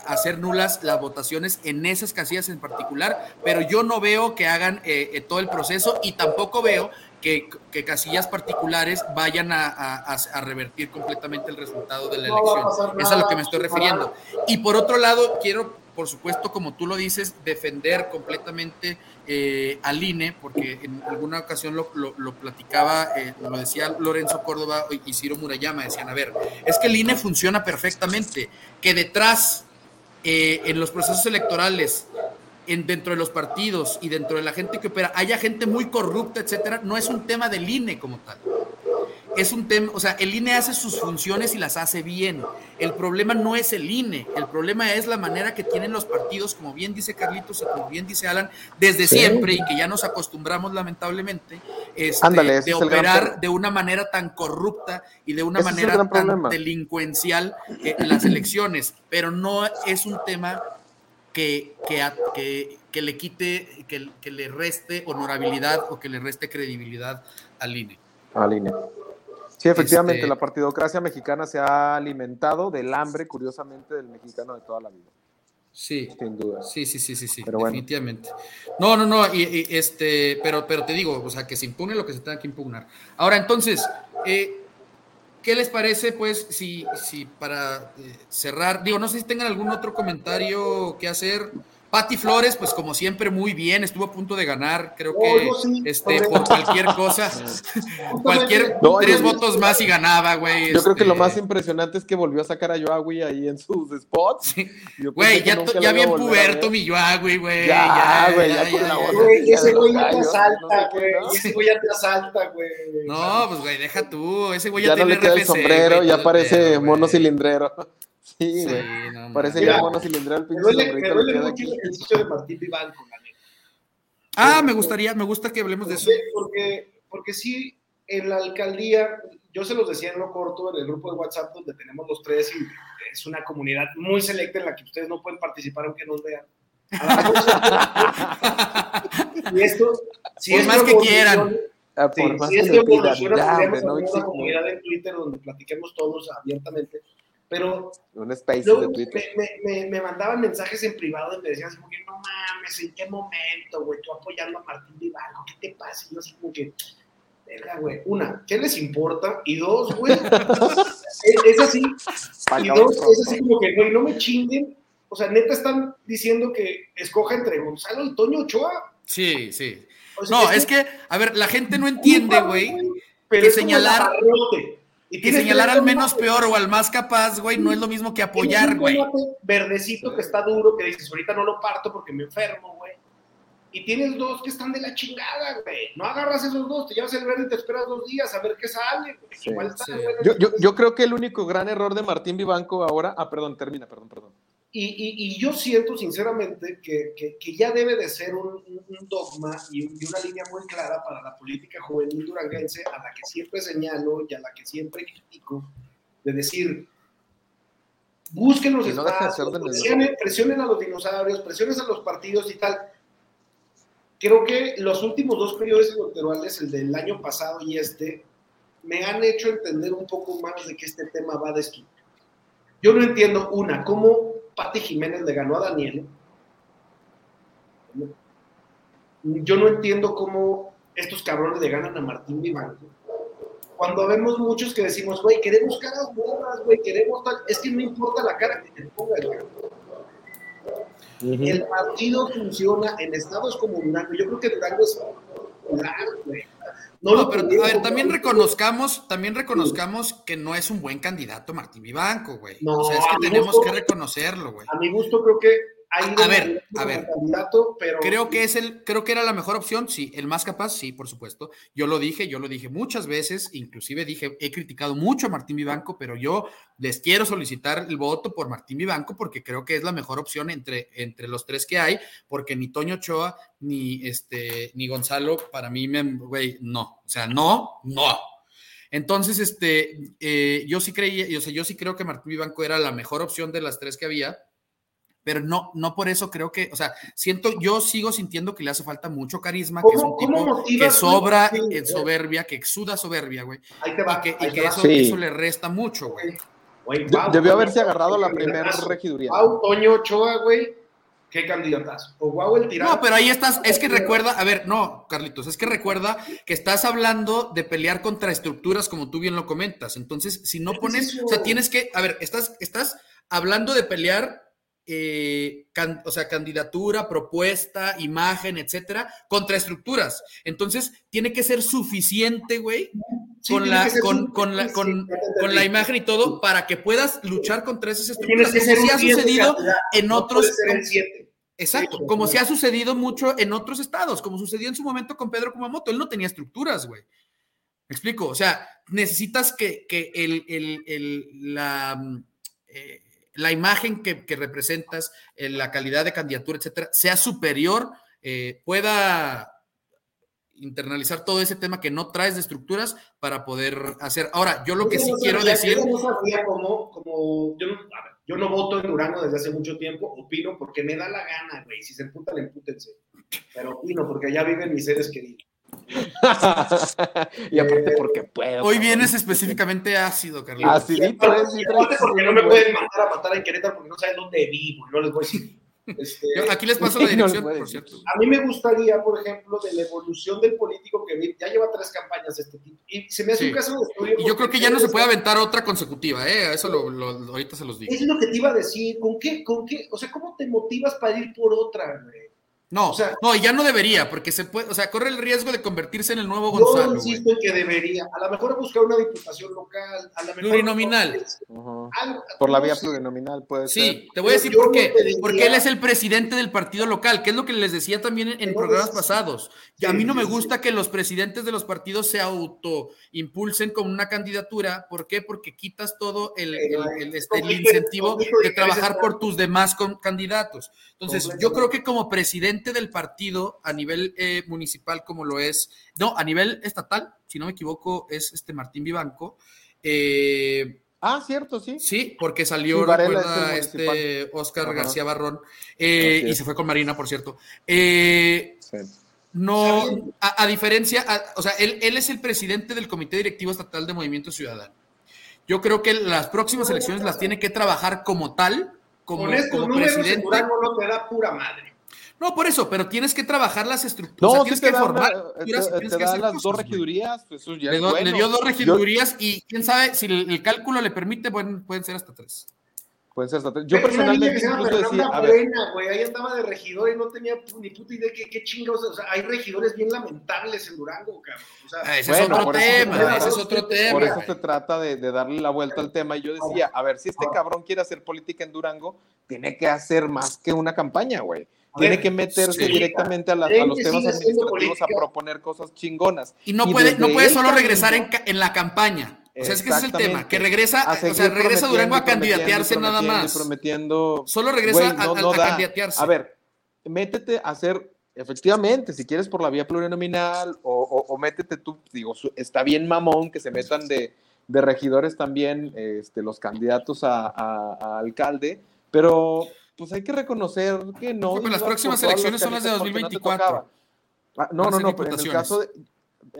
hacer nulas las votaciones en esas casillas en particular, pero yo no veo que hagan eh, eh, todo el proceso y tampoco veo que, casillas particulares vayan a, revertir completamente el resultado de la elección. es a lo que me estoy refiriendo. Y por otro lado, quiero por supuesto, como tú lo dices, defender completamente eh, al INE, porque en alguna ocasión lo, platicaba, eh, lo decía Lorenzo Córdoba y Ciro Murayama, decían, a ver, es que el INE funciona perfectamente, que detrás, eh, en los procesos electorales, en, dentro de los partidos y dentro de la gente que opera, haya gente muy corrupta, etcétera, no es un tema del INE como tal es un tema, o sea, el INE hace sus funciones y las hace bien. El problema no es el INE, el problema es la manera que tienen los partidos, como bien dice Carlitos y como bien dice Alan, desde siempre y que ya nos acostumbramos lamentablemente este, de operar de una manera tan corrupta y de una manera tan delincuencial en las elecciones, pero no es un tema que, que, que, le quite, que, que le reste honorabilidad o que le reste credibilidad al INE. Al INE. Sí, efectivamente, este la partidocracia mexicana se ha alimentado del hambre, curiosamente, del mexicano de toda la vida. Sí, sin duda. Sí, sí, sí, sí, sí, definitivamente. No, no, no, y, este, pero, pero te digo, o sea, que se impugne lo que se tenga que impugnar. Ahora, entonces, eh, ¿qué les parece, pues, si, si para eh, cerrar, digo, no sé si tengan algún otro comentario que hacer. Pati Flores, pues como siempre, muy bien, estuvo a punto de ganar, creo que este, por cualquier cosa, cualquier tres votos más y ganaba, güey. Yo creo que lo este más impresionante es que volvió a sacar a Yoagui ahí en sus spots. Güey, ya, ya bien puberto mi Yoagui, güey. Ya, güey, ya, Ese güey ya te asalta, güey. Ese güey ya te asalta, güey. No, pues güey, deja tú. Ese güey ya, tiene no le queda el sombrero, ya parece mono cilindrero. Sí, güey. Parece ya mono cilindral. Me duele, me duele mucho el ejercicio de Martín Vivanco, la neta. Ah, me gustaría, me gusta que hablemos de eso. Porque, porque sí, en la alcaldía, yo se los decía en lo corto, en el grupo de WhatsApp donde tenemos los tres, y es una comunidad muy selecta en la que ustedes no pueden participar aunque nos vean. y esto, si es más que quieran. Ah, sí, si es que evoluciona, no una comunidad en Twitter donde platiquemos todos abiertamente pero un space de Twitter. Me, me, me, mandaban mensajes en privado y me decían así como que no mames, ¿en qué momento, güey? Tú apoyando a Martín Vivanco, ¿qué te pasa? Y yo así como que, verga, güey, una, ¿qué les importa? Y dos, güey, es, así, y dos, es así como que, güey, no me chinguen, o sea, neta están diciendo que escoja entre Gonzalo y Toño Ochoa. Sí, sí. no, es que, a ver, la gente no entiende, güey, que señalar... Y que señalar al menos peor o al más capaz, güey, no es lo mismo que apoyar, güey. Verdecito que está duro, que dices, ahorita no lo parto porque me enfermo, güey. Y tienes dos que están de la chingada, güey. No agarras esos dos, te llevas el verde y te esperas dos días a ver qué sale. yo, yo, yo creo que el único gran error de Martín Vivanco ahora. Ah, perdón, termina, perdón, perdón. Y, yo siento sinceramente que, ya debe de ser un, dogma y, una línea muy clara para la política juvenil duranguense a la que siempre señalo y a la que siempre critico, de decir, busquen los espacios, presionen, a los dinosaurios, presionen a los partidos y tal. Creo que los últimos dos periodos electorales, el del año pasado y este, me han hecho entender un poco más de que este tema va de esto. Yo no entiendo, una, cómo Pati Jiménez le ganó a Daniel. Yo no entiendo cómo estos cabrones le ganan a Martín Vivanco. Cuando vemos muchos que decimos, güey, queremos caras buenas, güey, queremos tal. Es que no importa la cara que te ponga el El partido funciona en estados como Durango. Yo creo que Durango es popular, güey. No, pero a ver, también reconozcamos, también reconozcamos que no es un buen candidato Martín Vivanco, güey. No, o sea, es que tenemos que reconocerlo, güey. A mi gusto creo que a ver, a ver. pero... Creo que es el, creo que era la mejor opción, sí, el más capaz, sí, por supuesto. Yo lo dije, yo lo dije muchas veces, inclusive dije, he criticado mucho a Martín Vivanco, pero yo les quiero solicitar el voto por Martín Vivanco porque creo que es la mejor opción entre, entre los tres que hay, porque ni Toño Ochoa ni este ni Gonzalo para mí me, güey, no, o sea, no, no. Entonces, este, eh, yo sí creía, o sea, yo sí creo que Martín Vivanco era la mejor opción de las tres que había pero no, no por eso creo que, o sea, siento, yo sigo sintiendo que le hace falta mucho carisma, que es un tipo que sobra en soberbia, que exuda soberbia, güey. Y que, y que eso, eso, le resta mucho, güey. Debió haberse agarrado la primera regiduría. Wow, Toño Ochoa, güey. Qué candidatas. O wow, el tirado. No, pero ahí estás, es que recuerda, a ver, no, Carlitos, es que recuerda que estás hablando de pelear contra estructuras como tú bien lo comentas. Entonces, si no pones, o sea, tienes que, a ver, estás, estás hablando de pelear eh, o sea, candidatura, propuesta, imagen, etcétera, contra estructuras. Entonces, tiene que ser suficiente, güey, con, la, con, con, la, con, la imagen y todo, para que puedas luchar contra esas estructuras, como se ha sucedido en otros. Exacto, como se ha sucedido mucho en otros estados, como sucedió en su momento con Pedro Kumamoto. Él no tenía estructuras, güey. ¿Me explico? O sea, necesitas que, que el, el, el la. Eh, la imagen que, representas, eh, la calidad de candidatura, etcétera, sea superior, eh, pueda internalizar todo ese tema que no traes de estructuras para poder hacer. Ahora, yo lo que sí quiero decir. Yo no sabía cómo, como, yo, no, yo no voto en Durango desde hace mucho tiempo, opino porque me da la gana, güey. Si se emputan, empútense. Pero opino porque allá viven mis seres queridos. y aparte porque puedo. Hoy vienes específicamente ácido, Carlos. Acidito, porque no me pueden mandar a matar a Querétaro porque no saben dónde vivo y no les voy a decir. Este, aquí les paso la dirección, por cierto. A mí me gustaría, por ejemplo, de la evolución del político que ya lleva tres campañas de este tipo. Y se me hace un caso de estudio. Y yo creo que ya no se puede aventar otra consecutiva, ¿eh? Eso lo, lo, ahorita se los digo. Es lo que te iba a decir. ¿Con qué, con qué? O sea, ¿cómo te motivas para ir por otra, güey? No, o sea, no, ya no debería, porque se puede, o sea, corre el riesgo de convertirse en el nuevo Gonzalo. Yo insisto en que debería. A lo mejor buscar una diputación local, a lo mejor. Plurinominal. por la vía plurinominal puede ser. Sí, te voy a decir por qué. Porque él es el presidente del partido local, que es lo que les decía también en, programas pasados. Y a mí no me gusta que los presidentes de los partidos se autoimpulsen con una candidatura. ¿Por qué? Porque quitas todo el, este, incentivo de trabajar por tus demás candidatos. Entonces, yo creo que como presidente del partido a nivel eh, municipal como lo es, no, a nivel estatal, si no me equivoco, es este Martín Vivanco. Eh, ah, cierto, sí. Sí, porque salió, recuerda, este Oscar García Barrón, eh, y se fue con Marina, por cierto. No, a, diferencia, o sea, él, él es el presidente del Comité Directivo Estatal de Movimiento Ciudadano. Yo creo que las próximas elecciones las tiene que trabajar como tal, como, como presidente. no te da pura madre. No, por eso, pero tienes que trabajar las estructuras. No, tienes que formar. te, te las dos regidurías. Pues ya le, le, dio dos regidurías y quién sabe si el, cálculo le permite, pueden, pueden ser hasta tres. Pueden ser hasta tres. Yo personalmente incluso decía. A ver. güey, ahí estaba de regidor y no tenía ni puta idea de qué, qué chingados. O sea, hay regidores bien lamentables en Durango, cabrón. O sea, ah, ese, es otro tema, ese es otro tema. Por eso se trata de, de darle la vuelta al tema. Y yo decía, a ver, si este cabrón quiere hacer política en Durango, tiene que hacer más que una campaña, güey tiene que meterse directamente a, los temas administrativos a proponer cosas chingonas. Y no puede, no puede solo regresar en, en, la campaña. O sea, es que ese es el tema, que regresa, o sea, regresa Durango a candidatearse nada más. Prometiendo, solo regresa a, a, candidatearse. A ver, métete a hacer, efectivamente, si quieres por la vía plurinominal, o, o, métete tú, digo, está bien mamón que se metan de, de regidores también este, los candidatos a, a alcalde, pero pues hay que reconocer que no. las próximas elecciones son las de 2024. Ah, no, no, no, pero en el caso de.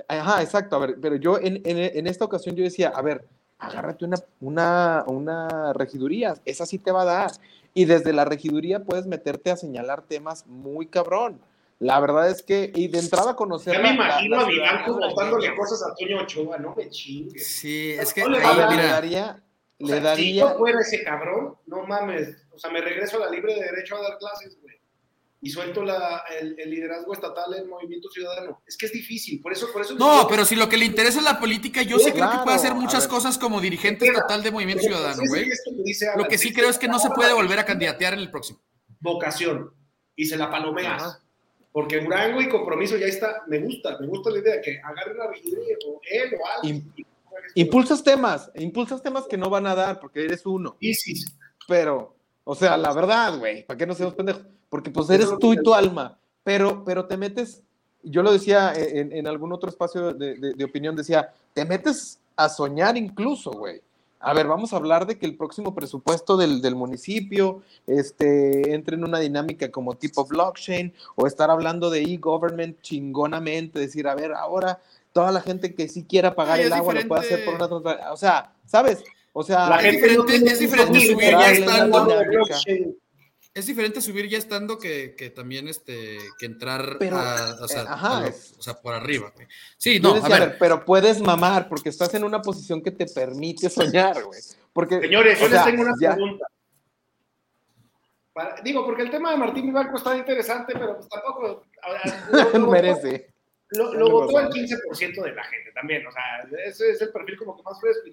Ajá, exacto. A ver, pero yo en, en, esta ocasión yo decía, a ver, agárrate una, una, una regiduría, esa sí te va a dar. Y desde la regiduría puedes meterte a señalar temas muy cabrón. La verdad es que, y de entrada conocer. Ya me imagino a Vivanco contándole cosas a Toño Ochoa, no me chingues. Sí, es que. Ahí, le daría. le daría... Si yo fuera ese cabrón, no mames, o sea, me regreso a la libre de derecho a dar clases, güey. Y suelto la, el, liderazgo estatal en Movimiento Ciudadano. Es que es difícil, por eso... Por eso no, pero si lo que le interesa es la política, yo sí, creo que puede hacer muchas cosas como dirigente estatal de Movimiento Ciudadano, güey. Lo que sí creo es que no se puede volver a candidatear en el próximo. vocación y se la palomeas. Porque Durango y compromiso ya está, me gusta, me gusta la idea que agarre la regiduría o él o alguien. Impulsas temas, impulsas temas que no van a dar porque eres uno. Sí. Pero, o sea, la verdad, güey, ¿para qué no seamos pendejos? Porque pues eres tú y tu alma, pero, pero te metes, yo lo decía en, en algún otro espacio de, de, de opinión, decía, te metes a soñar incluso, güey. A ver, vamos a hablar de que el próximo presupuesto del, del, municipio este, entre en una dinámica como tipo blockchain o estar hablando de e-government chingonamente, decir, a ver, ahora toda la gente que sí quiera pagar Ay, el agua diferente. lo puede hacer por una. O sea, ¿sabes? O sea, la es diferente, no es diferente subir ya estando. Es diferente subir ya estando que, que también este, que entrar pero, a, o, sea, eh, ajá, a lo, o sea, por arriba. Güey. Sí, no, decía, a, ver. a ver. Pero puedes mamar porque estás en una posición que te permite soñar, güey. Porque, Señores, yo les tengo una ya. pregunta. Para, digo, porque el tema de Martín Vivanco está interesante, pero pues tampoco. Lo, lo merece. Lo, lo votó el 15% de la gente también. O sea, ese es el perfil como que más fresco.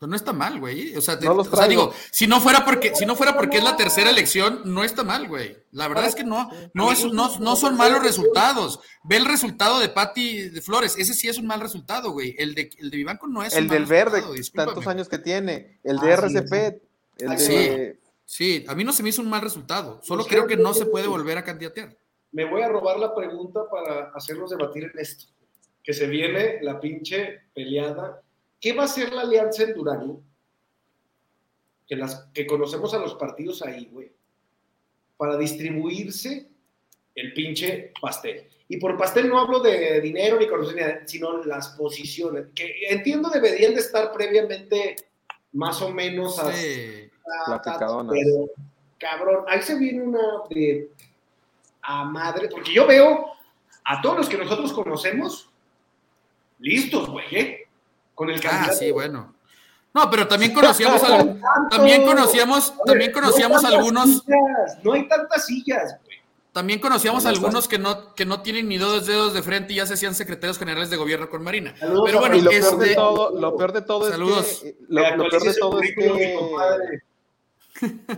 Pero no está mal, güey. O sea, te, no o sea, digo, si no fuera porque, si no fuera porque es la tercera elección, no está mal, güey. La verdad es que no, no, es, no, no son malos resultados. Ve el resultado de Patti de Flores. Ese sí es un mal resultado, güey. El de, el de Vivanco no es El del verde, tantos años que tiene. El de ah, RCP. Sí. El sí. De... sí, a mí no se me hizo un mal resultado. Solo creo que no se puede volver a candidatear. Me voy a robar la pregunta para hacerlos debatir en esto. Que se viene la pinche peleada ¿Qué va a hacer la alianza en Durango? Que, las, que conocemos a los partidos ahí, güey, para distribuirse el pinche pastel. Y por pastel no hablo de dinero ni conocimiento, sino las posiciones, que entiendo deberían de estar previamente más o menos sí, a, a pero cabrón, ahí se viene una de a madre, porque yo veo a todos los que nosotros conocemos listos, güey, ¿eh? Con el candidato. Ah, sí, bueno. No, pero también conocíamos, al, también conocíamos, también conocíamos no algunos. Sillas, no hay tantas sillas, güey. También conocíamos no, algunos que no, que no tienen ni dos dedos de frente y ya se hacían secretarios generales de gobierno con Marina. Saludos, pero bueno, lo, peor de todo, lo peor de todo saludos. es que. Lo, lo peor de todo es que.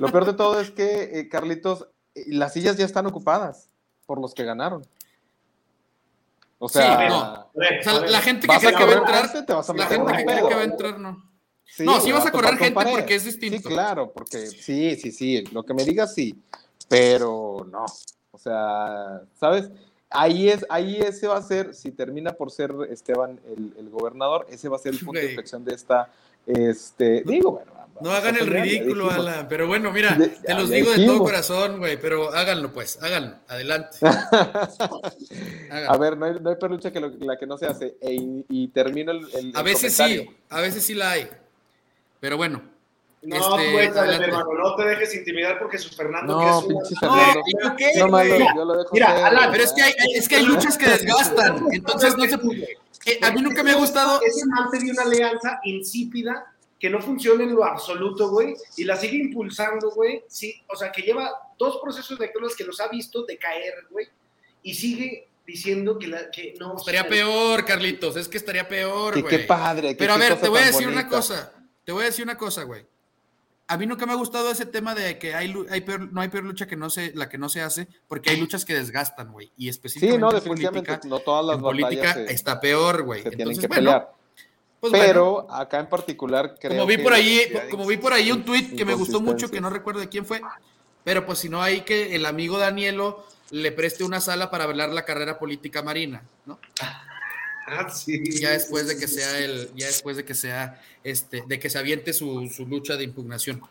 Lo peor de todo es que, eh, Carlitos, las sillas ya están ocupadas por los que ganaron. O sea, sí, no. o sea la gente que cree que va a entrar, te vas a la gente que cree que va a entrar, no. Sí, no, sí vas a correr gente pared. porque es distinto. Sí, claro, porque sí, sí, sí, lo que me digas sí, pero no. O sea, ¿sabes? Ahí es, ahí ese va a ser, si termina por ser Esteban el, el gobernador, ese va a ser el punto de inflexión de esta, este, digo, bueno, no hagan el ridículo, Alan. Pero bueno, mira, te los digo de todo corazón, güey. Pero háganlo, pues, háganlo. Adelante. háganlo. A ver, no hay, no hay que lo, la que no se hace. E, y, termino el, el A veces sí, a veces sí la hay. Pero bueno. No, este, pues, dale, hermano, no te dejes intimidar porque su Fernando. No, pinche Fernando. No, ¿qué, no malo, yo lo dejo mira, ser, Alan, pero es que, hay, es que hay luchas que desgastan. Entonces no se. Eh, a mí nunca me ha gustado. Ese man de una alianza insípida que no funciona en lo absoluto, güey, y la sigue impulsando, güey, sí, o sea, que lleva dos procesos electorales que los ha visto decaer, güey, y sigue diciendo que, la, que no... Estaría peor, Carlitos, es que estaría peor, güey. Qué padre. Pero a ver, te voy a decir bonita. una cosa, te voy a decir una cosa, güey. A mí nunca me ha gustado ese tema de que hay, hay peor, no hay peor lucha que no se, la que no se hace, porque hay luchas que desgastan, güey. Y específicamente sí, no, definitivamente, en política, no todas las en política se, está peor, güey. Entonces, que bueno, pelear. Pues pero bueno, acá en particular creo como vi por ahí como vi por ahí un tweet que me gustó mucho que no recuerdo de quién fue pero pues si no hay que el amigo Danielo le preste una sala para velar la carrera política marina no ah, sí. ya después de que sea el ya después de que sea este de que se aviente su, su lucha de impugnación.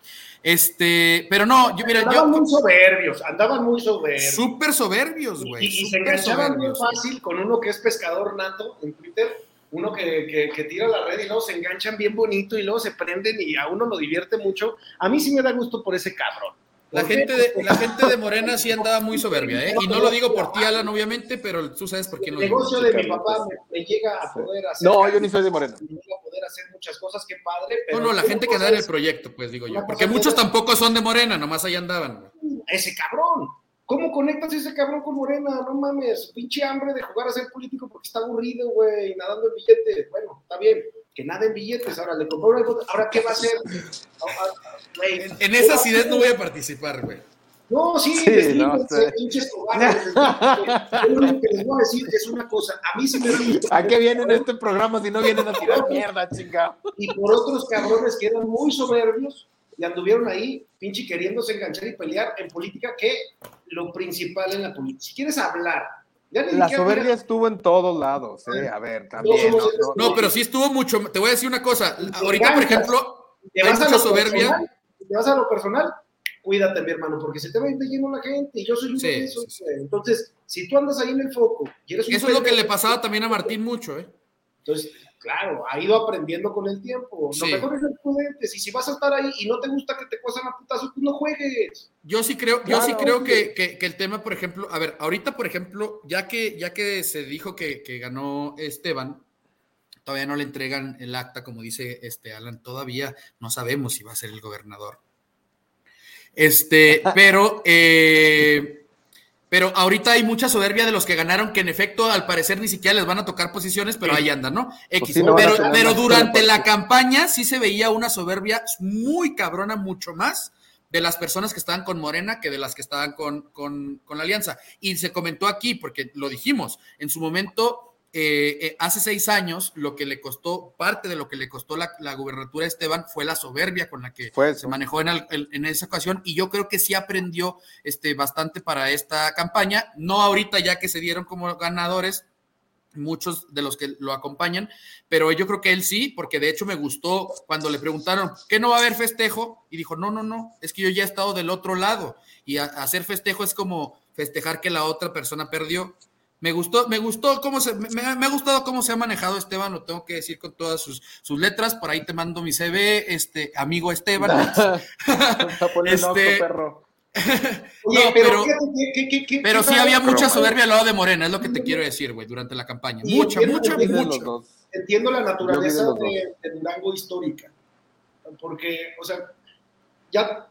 Este pero no yo mira andaban yo muy soberbios andaban muy soberbios. Súper soberbios güey y, y, y se enganchaban muy fácil con uno que es pescador nato en Twitter uno que, que, que, tira la red y luego se enganchan bien bonito y luego se prenden y a uno lo divierte mucho. A mí sí me da gusto por ese cabrón. La gente, de, la gente de Morena sí andaba muy soberbia, ¿eh? Y no lo digo por ti, Alan, obviamente, pero tú sabes por quién lo digo. El negocio de mi papá me, me, llega a poder hacer. No, yo ni soy de Morena. Me llega a poder hacer muchas cosas, qué padre. Pero no, no, la gente que da en el proyecto, pues digo yo. Porque muchos tampoco son de Morena, nomás ahí andaban. Ese cabrón. ¿Cómo conectas ese cabrón con Morena? No mames, pinche hambre de jugar a ser político porque está aburrido, güey, nadando en billetes. Bueno, está bien, que nada en billetes. Ahora le compró una Ahora, ¿qué va a hacer? en, en esa acidez no voy a participar, güey. No, sí, sí no, pinches cobardes. Lo que les voy a decir es una cosa. A mí sí me ¿A qué vienen este programa si no vienen a tirar mierda, chingado? Y por otros cabrones que eran muy soberbios y anduvieron ahí, pinche, queriéndose enganchar y pelear en política, que lo principal en la política. Si quieres hablar la soberbia estuvo en todos lados, ¿eh? A ver, también. No, pero sí estuvo mucho. Te voy a decir una cosa. Ahorita, por ejemplo, te vas a lo soberbia. Personal, te vas a lo personal, cuídate, mi hermano, porque se te va a ir lleno la gente y yo soy un sí, Entonces, si tú andas ahí en el foco y eres un Eso es lo que le pasaba también a Martín mucho, ¿eh? Entonces, claro, ha ido aprendiendo con el tiempo. Lo mejor es. Y si vas a estar ahí y no te gusta que te cuesten a putazo, tú no juegues. Yo sí creo, yo sí creo que, que, el tema, por ejemplo, a ver, ahorita, por ejemplo, ya que, ya que se dijo que, que ganó Esteban, todavía no le entregan el acta, como dice este Alan, todavía no sabemos si va a ser el gobernador. Este, pero eh, pero ahorita hay mucha soberbia de los que ganaron, que en efecto, al parecer, ni siquiera les van a tocar posiciones, pero ahí andan, ¿no? Pues X. pero, pero durante la campaña sí se veía una soberbia muy cabrona, mucho más de las personas que estaban con Morena que de las que estaban con, con, con la Alianza. Y se comentó aquí, porque lo dijimos, en su momento eh, eh, hace seis años, lo que le costó, parte de lo que le costó la, la gubernatura a Esteban fue la soberbia con la que se manejó en, en, esa ocasión, y yo creo que sí aprendió este, bastante para esta campaña, no ahorita ya que se dieron como ganadores muchos de los que lo acompañan, pero yo creo que él sí, porque de hecho me gustó cuando le preguntaron, ¿qué no va a haber festejo? Y dijo, no, no, no, es que yo ya he estado del otro lado, y hacer festejo es como festejar que la otra persona perdió me gustó, me gustó cómo se, me, ha gustado cómo se ha manejado Esteban, lo tengo que decir con todas sus, sus letras. Por ahí te mando mi CV, este amigo Esteban. este, perro. no, pero, pero sí había mucha soberbia al lado de Morena, es lo que te quiero decir, güey, durante la campaña. Mucha, mucha, mucha. Entiendo la naturaleza de, de Durango histórica, porque, o sea, ya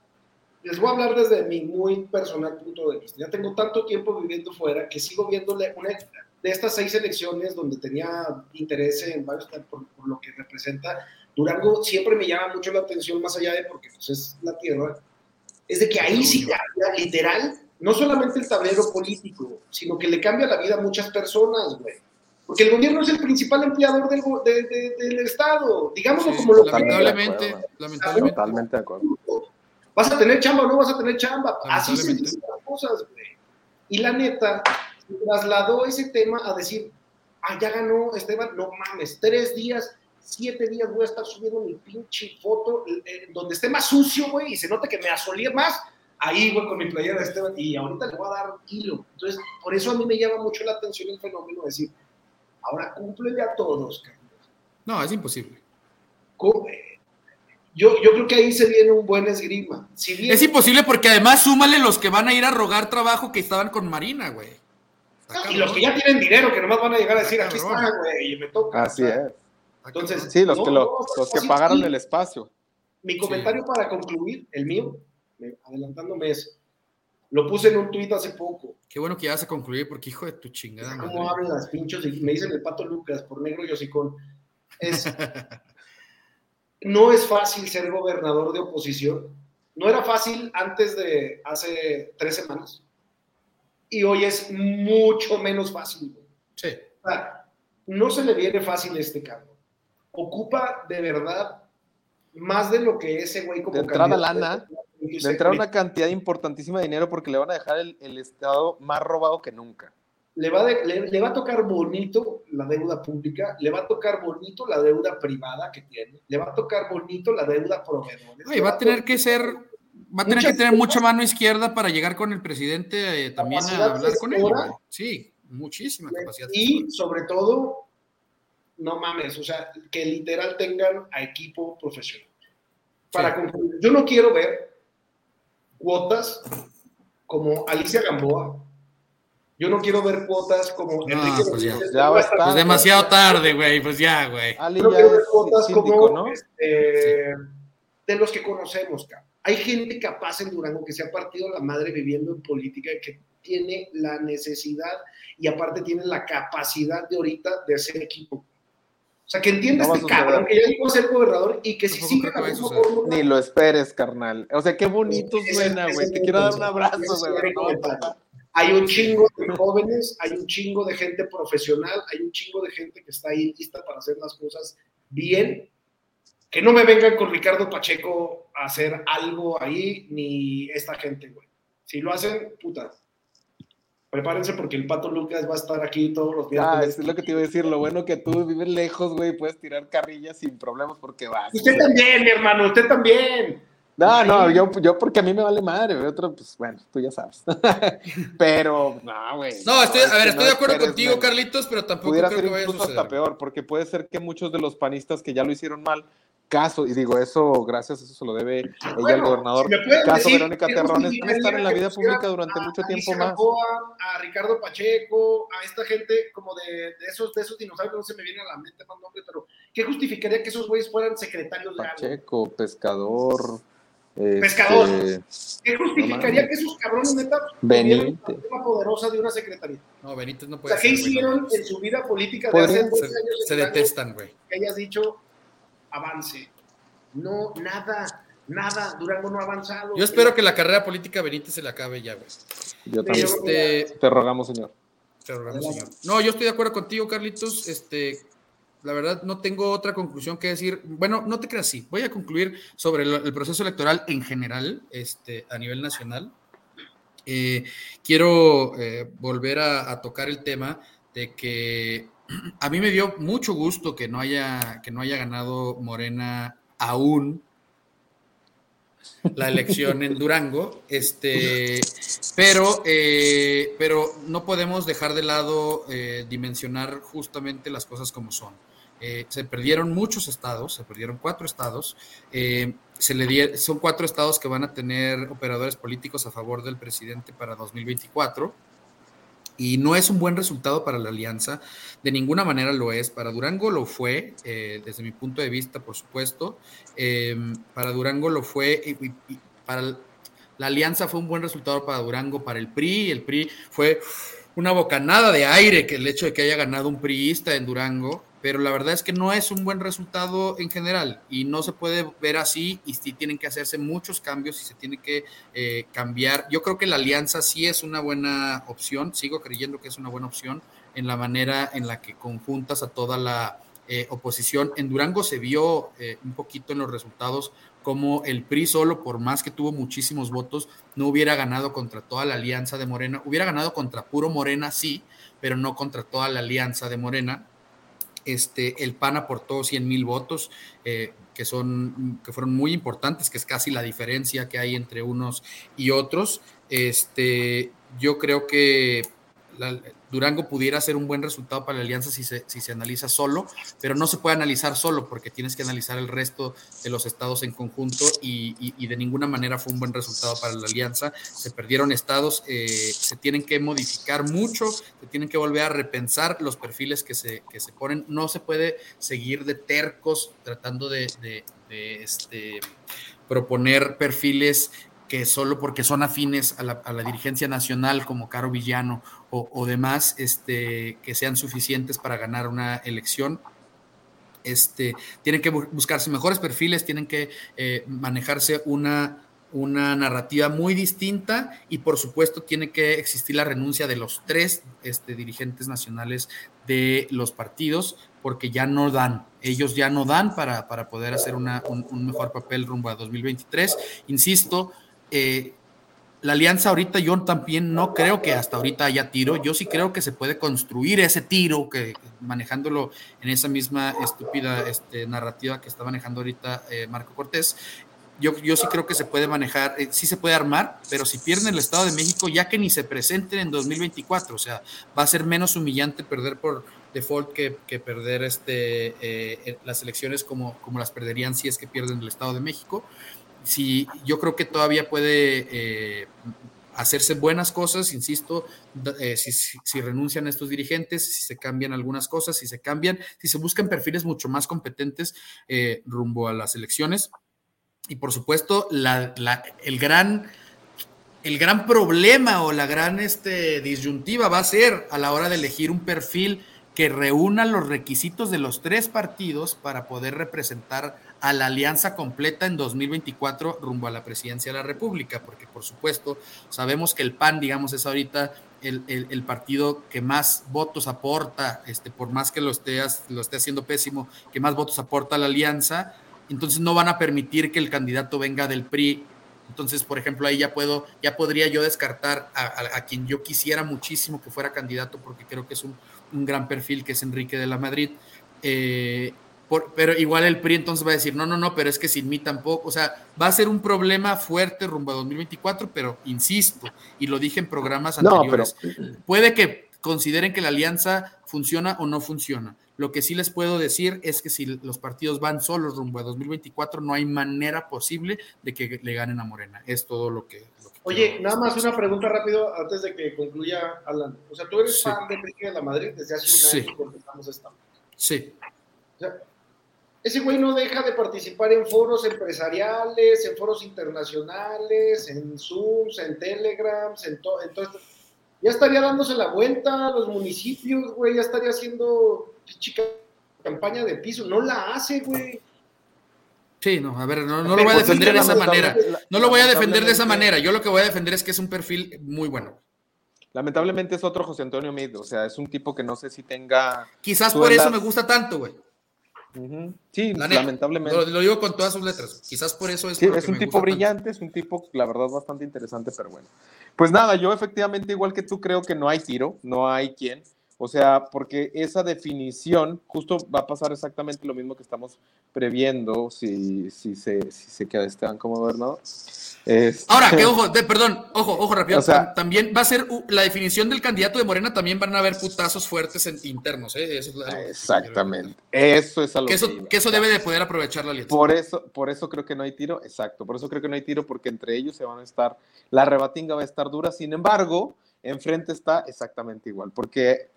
les voy a hablar desde mi muy personal punto de vista. Ya tengo tanto tiempo viviendo fuera que sigo viendo una de estas seis elecciones donde tenía interés en varios por, lo que representa. Durango siempre me llama mucho la atención, más allá de porque pues, es la tierra, es de que ahí sí cambia, literal, no solamente el tablero político, sino que le cambia la vida a muchas personas, güey. Porque el gobierno es el principal empleador del, del Estado, digámoslo como lo lamentablemente, lamentablemente. Totalmente de acuerdo ¿Vas a tener chamba o no vas a tener chamba? Así se dicen las cosas, güey. Y la neta, trasladó ese tema a decir, ah, ya ganó Esteban, no mames, tres días, siete días voy a estar subiendo mi pinche foto eh, donde esté más sucio, güey, y se nota que me asolía más, ahí, güey, con mi playera de Esteban, y ahorita le voy a dar hilo. Entonces, por eso a mí me llama mucho la atención el fenómeno de decir, ahora cúmplele a todos, cabrón. No, es imposible. Yo, yo creo que ahí se viene un buen esgrima. Es imposible porque además súmale los que van a ir a rogar trabajo que estaban con Marina, güey. y los que ya tienen dinero, que nomás van a llegar a decir, aquí está, güey, y me toca. Así es. Entonces, sí, los que, los que pagaron el espacio. Mi comentario para concluir, el mío, adelantándome es, lo puse en un tuit hace poco. Qué bueno que ya vas a concluir, porque hijo de tu chingada. ¿Cómo hablan las pinchos? Y me dicen el pato Lucas por negro y hocicón. Es, no es fácil ser gobernador de oposición. No era fácil antes de hace tres semanas. Y hoy es mucho menos fácil. Sí. no se le viene fácil este cargo. Ocupa de verdad más de lo que ese güey como de entrada lana, de entrada una cantidad importantísima de dinero porque le van a dejar el estado más robado que nunca le va, le, va a tocar bonito la deuda pública, le va a tocar bonito la deuda privada que tiene, le va a tocar bonito la deuda proveedores. Y va a tener que ser, va a tener que tener mucha mano izquierda para llegar con el presidente eh, también a hablar con él. Sí, muchísima capacidad. Y sobre todo, no mames, o sea, que literal tengan a equipo profesional. Para concluir, yo no quiero ver cuotas como Alicia Gamboa, yo no quiero ver cuotas como Enrique. Pues ya, ya va a demasiado tarde, güey. Pues ya, güey. Yo no quiero ver cuotas como este, de los que conocemos, cabrón. Hay gente capaz en Durango que se ha partido la madre viviendo en política y que tiene la necesidad y aparte tiene la capacidad de ahorita de hacer equipo. O sea, que entiende este cabrón que ya llegó a ser gobernador y que si sigue la misma fórmula... Ni lo esperes, carnal. O sea, qué bonito suena, güey. Te quiero dar un abrazo, güey. Hay un chingo de jóvenes, hay un chingo de gente profesional, hay un chingo de gente que está ahí lista para hacer las cosas bien. Que no me vengan con Ricardo Pacheco a hacer algo ahí, ni esta gente, güey. Si lo hacen, puta, prepárense porque el Pato Lucas va a estar aquí todos los días. Ah, eso es lo que te iba a decir. Lo bueno que tú vives lejos, güey, puedes tirar carrillas sin problemas porque vas. Usted también, mi hermano, usted también. No, no, yo, yo porque a mí me vale madre, otro, pues bueno, tú ya sabes. pero, no, güey. No, estoy, a ver, estoy de acuerdo contigo, Carlitos, pero tampoco creo ser que vaya incluso hasta peor, porque puede ser que muchos de los panistas que ya lo hicieron mal caso, y digo eso, gracias, eso se lo debe ella al gobernador, caso Verónica Terrones, van a estar en la vida pública durante mucho tiempo más. A Ricardo Pacheco, a esta gente como de, esos, de esos dinosaurios, no se me viene a la mente más nombre, pero ¿qué justificaría que esos güeyes fueran secretarios de Pacheco, pescador. Pescador. Este, ¿Qué justificaría que esos cabrones neta Benítez. una poderosa de una secretaría? No, Benítez no puede o sea, ¿qué hicieron en su vida política de hace se, años? Se detestan, güey. Que hayas dicho, avance. No, nada, nada. Durango no ha avanzado. Yo espero que la carrera política Benítez se le acabe ya, güey. Yo también. Este, Te rogamos, señor. Te rogamos, señor. No, yo estoy de acuerdo contigo, Carlitos. Este, la verdad, no tengo otra conclusión que decir. Bueno, no te creas así. Voy a concluir sobre el, proceso electoral en general, este, a nivel nacional. Eh, quiero eh, volver a tocar el tema de que a mí me dio mucho gusto que no haya, que no haya ganado Morena aún la elección en Durango, este, pero, eh, pero no podemos dejar de lado dimensionar justamente las cosas como son. Eh, se perdieron muchos estados, se perdieron cuatro estados, se le son cuatro estados que van a tener operadores políticos a favor del presidente para 2024 y no es un buen resultado para la alianza, de ninguna manera lo es. Para Durango lo fue, eh, desde mi punto de vista, por supuesto. Para Durango lo fue, para la alianza fue un buen resultado para Durango, para el PRI. El PRI fue una bocanada de aire que el hecho de que haya ganado un priista en Durango pero la verdad es que no es un buen resultado en general y no se puede ver así y sí tienen que hacerse muchos cambios y se tiene que eh, cambiar. Yo creo que la alianza sí es una buena opción, sigo creyendo que es una buena opción en la manera en la que conjuntas a toda la eh, oposición. En Durango se vio eh, un poquito en los resultados como el PRI solo, por más que tuvo muchísimos votos, no hubiera ganado contra toda la alianza de Morena, hubiera ganado contra puro Morena, sí, pero no contra toda la alianza de Morena este, el PAN aportó 100 mil votos, eh, que, son, que fueron muy importantes, que es casi la diferencia que hay entre unos y otros. Este, yo creo que Durango pudiera ser un buen resultado para la alianza si se, si se analiza solo, pero no se puede analizar solo porque tienes que analizar el resto de los estados en conjunto y, de ninguna manera fue un buen resultado para la alianza. Se perdieron estados, eh, se tienen que modificar mucho, se tienen que volver a repensar los perfiles que se, que se ponen. No se puede seguir de tercos tratando de, de este, proponer perfiles que solo porque son afines a la, dirigencia nacional como Caro Villano o, demás, este, que sean suficientes para ganar una elección. Este, tienen que buscarse mejores perfiles, tienen que eh, manejarse una, una narrativa muy distinta y por supuesto tiene que existir la renuncia de los tres este, dirigentes nacionales de los partidos porque ya no dan, ellos ya no dan para, para poder hacer un, un, mejor papel rumbo a 2023. Insisto, eh, la alianza ahorita yo también no creo que hasta ahorita haya tiro, yo sí creo que se puede construir ese tiro que manejándolo en esa misma estúpida este, narrativa que está manejando ahorita eh, Marco Cortés. Yo, yo, sí creo que se puede manejar, eh, sí se puede armar, pero si pierden el Estado de México, ya que ni se presenten en 2024, o sea, va a ser menos humillante perder por default que, perder este, las elecciones como, como las perderían si es que pierden el Estado de México si yo creo que todavía puede eh, hacerse buenas cosas, insisto, eh, si, renuncian estos dirigentes, si se cambian algunas cosas, si se cambian, si se buscan perfiles mucho más competentes eh, rumbo a las elecciones. Y por supuesto, el, gran, el gran problema o la gran este, disyuntiva va a ser a la hora de elegir un perfil que reúna los requisitos de los tres partidos para poder representar a la alianza completa en 2024 rumbo a la presidencia de la República, porque por supuesto sabemos que el PAN, digamos, es ahorita el, partido que más votos aporta, este, por más que lo esté, lo esté haciendo pésimo, que más votos aporta la alianza, entonces no van a permitir que el candidato venga del PRI. Entonces, por ejemplo, ahí ya puedo, ya podría yo descartar a, quien yo quisiera muchísimo que fuera candidato, porque creo que es un, gran perfil, que es Enrique de la Madrid. Eh, pero igual el PRI entonces va a decir, no, no, no, pero es que sin mí tampoco, o sea, va a ser un problema fuerte rumbo a 2024, pero insisto, y lo dije en programas anteriores, puede que consideren que la alianza funciona o no funciona. Lo que sí les puedo decir es que si los partidos van solos rumbo a 2024, no hay manera posible de que le ganen a Morena. Es todo lo que... Oye, nada más una pregunta rápido antes de que concluya Alan. O sea, tú eres fan de Enrique de la Madrid desde hace un año que empezamos esta. Sí. O sea, ese güey no deja de participar en foros empresariales, en foros internacionales, en Zooms, en Telegrams, en, todo esto. Ya estaría dándose la vuelta a los municipios, güey, ya estaría haciendo chica campaña de piso. No la hace, güey. Sí, no, a ver, no, no lo voy a defender de esa manera. No lo voy a defender de esa manera. Yo lo que voy a defender es que es un perfil muy bueno. Lamentablemente es otro José Antonio Mid, o sea, es un tipo que no sé si tenga. Quizás por eso me gusta tanto, güey. Sí, lamentablemente. Lo, digo con todas sus letras. Quizás por eso es. es un tipo brillante, es un tipo, la verdad, bastante interesante, pero bueno. Pues nada, yo efectivamente, igual que tú, creo que no hay tiro, no hay quien. O sea, porque esa definición, justo va a pasar exactamente lo mismo que estamos previendo si, si, se, si se queda Esteban como gobernador. Este, Ahora, que ojo, perdón, ojo, ojo rápido. también va a ser la definición del candidato de Morena, también van a haber putazos fuertes en, internos, ¿eh? exactamente. Eso es algo que eso, que, eso debe de poder aprovechar la alianza. Por eso, por eso creo que no hay tiro, exacto. Por eso creo que no hay tiro, porque entre ellos se van a estar, la rebatinga va a estar dura. Sin embargo, enfrente está exactamente igual, porque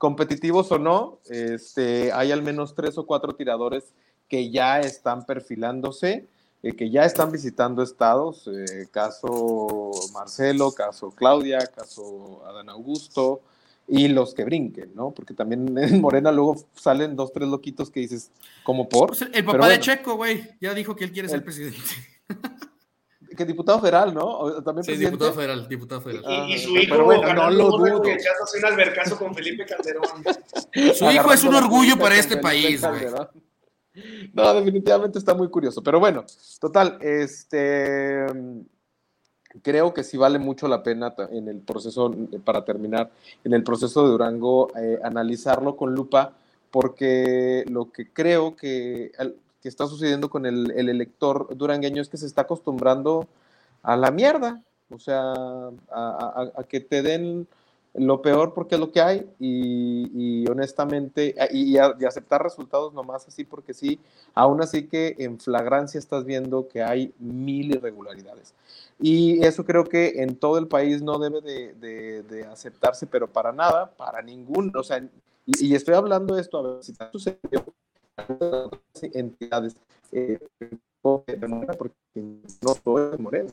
competitivos o no, este, hay al menos tres o cuatro tiradores que ya están perfilándose, eh, que ya están visitando estados, eh, caso Marcelo, caso Claudia, caso Adán Augusto, y los que brinquen, ¿no? Porque también en Morena luego salen dos, tres loquitos que dices, como por. Pues el papá de Checo, güey, ya dijo que él quiere ser presidente. Que diputado federal, ¿no? ¿También sí, diputado federal, diputado federal. y, su hijo, pero bueno, no lo dudo. Que un albercazo con Felipe Calderón. su hijo es un orgullo para este país, güey. No, definitivamente está muy curioso. Pero bueno, total, este creo que sí vale mucho la pena en el proceso, para terminar, en el proceso de Durango, eh, analizarlo con lupa, porque lo que creo que que está sucediendo con el, elector durangueño es que se está acostumbrando a la mierda, o sea, a, que te den lo peor porque es lo que hay y, honestamente, y, aceptar resultados nomás así porque sí, aún así que en flagrancia estás viendo que hay mil irregularidades. Y eso creo que en todo el país no debe de, aceptarse, pero para nada, para ningún, o sea, y, estoy hablando de esto, a ver si está sucediendo entidades eh, porque no todo Morena.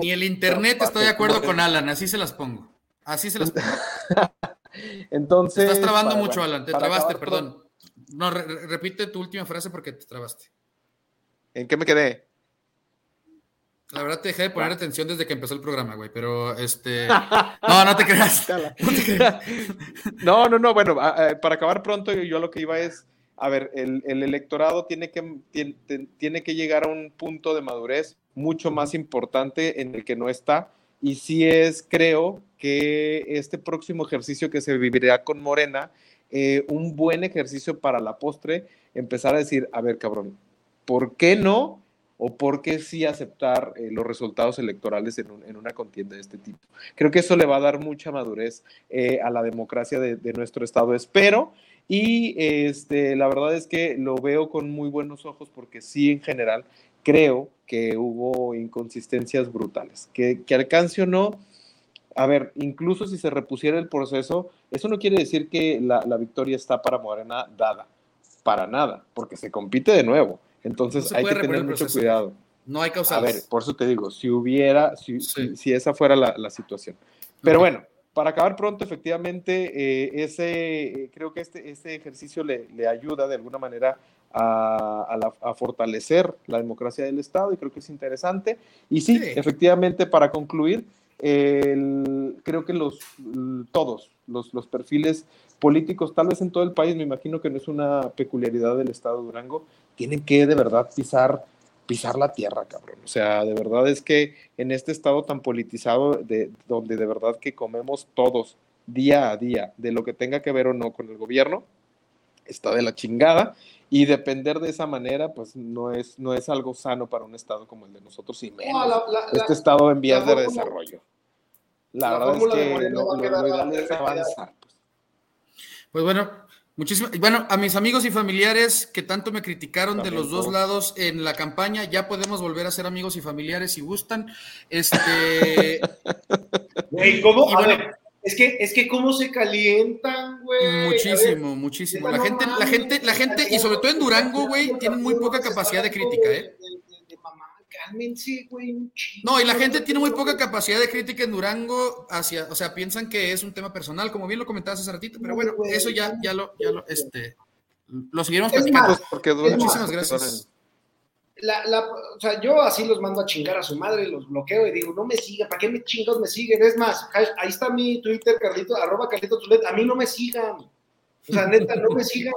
Ni el internet estoy de acuerdo con Alan, así se las pongo. Así se las pongo. Entonces. estás trabando mucho, Alan, te trabaste, perdón. No, repite tu última frase porque te trabaste. ¿En qué me quedé? La verdad te dejé de poner atención desde que empezó el programa, güey, pero este... No, no te creas. No, no, no, bueno, para acabar pronto, yo lo que iba es a ver, el, electorado tiene que, tiene, que llegar a un punto de madurez mucho más importante en el que no está. Y sí es, creo, que este próximo ejercicio que se vivirá con Morena, eh, un buen ejercicio para la postre, empezar a decir, a ver, cabrón, ¿por qué no? ¿O por qué sí aceptar eh, los resultados electorales en, una contienda de este tipo? Creo que eso le va a dar mucha madurez eh, a la democracia de, de nuestro Estado. Espero y este, la verdad es que lo veo con muy buenos ojos porque sí, en general, creo que hubo inconsistencias brutales. Que, que alcance o no, a ver, incluso si se repusiera el proceso, eso no quiere decir que la, la victoria está para Morena dada, para nada, porque se compite de nuevo. Entonces hay que tener mucho cuidado. No hay causales. A ver, por eso te digo, si hubiera, si, si, esa fuera la, la situación. Pero bueno, para acabar pronto, efectivamente, eh, ese, creo que este, este ejercicio le, le ayuda de alguna manera a, fortalecer la democracia del Estado y creo que es interesante. Y sí, efectivamente, para concluir, creo que los, todos los, los, perfiles políticos, tal vez en todo el país, me imagino que no es una peculiaridad del Estado de Durango, tienen que de verdad pisar pisar la tierra, cabrón. O sea, de verdad es que en este estado tan politizado, de, donde de verdad que comemos todos día a día, de lo que tenga que ver o no con el gobierno, está de la chingada y depender de esa manera pues no es, no es algo sano para un estado como el de nosotros y menos este estado en vías de desarrollo. La, verdad es que lo, ideal es avanzar. Pues. pues. bueno, muchísimas, bueno, a mis amigos y familiares que tanto me criticaron de los dos lados en la campaña, ya podemos volver a ser amigos y familiares si gustan. Este... ¿cómo? Es que, es que cómo se calientan, güey. Muchísimo, muchísimo. La gente, la gente, la gente, y sobre todo en Durango, güey, tienen muy poca capacidad de crítica, ¿eh? No, y la gente tiene muy poca capacidad de crítica en Durango hacia, o sea, piensan que es un tema personal, como bien lo comentabas hace ratito, pero bueno, eso ya, ya lo, ya lo, este, lo seguiremos platicando. Muchísimas gracias la, la, o sea, yo así los mando a chingar a su madre, los bloqueo y digo, no me sigan, ¿para qué me chingados me siguen? Es más, ahí está mi Twitter, Carlito, arroba Carlito Tulet, a mí no me sigan. O sea, neta, no me sigan.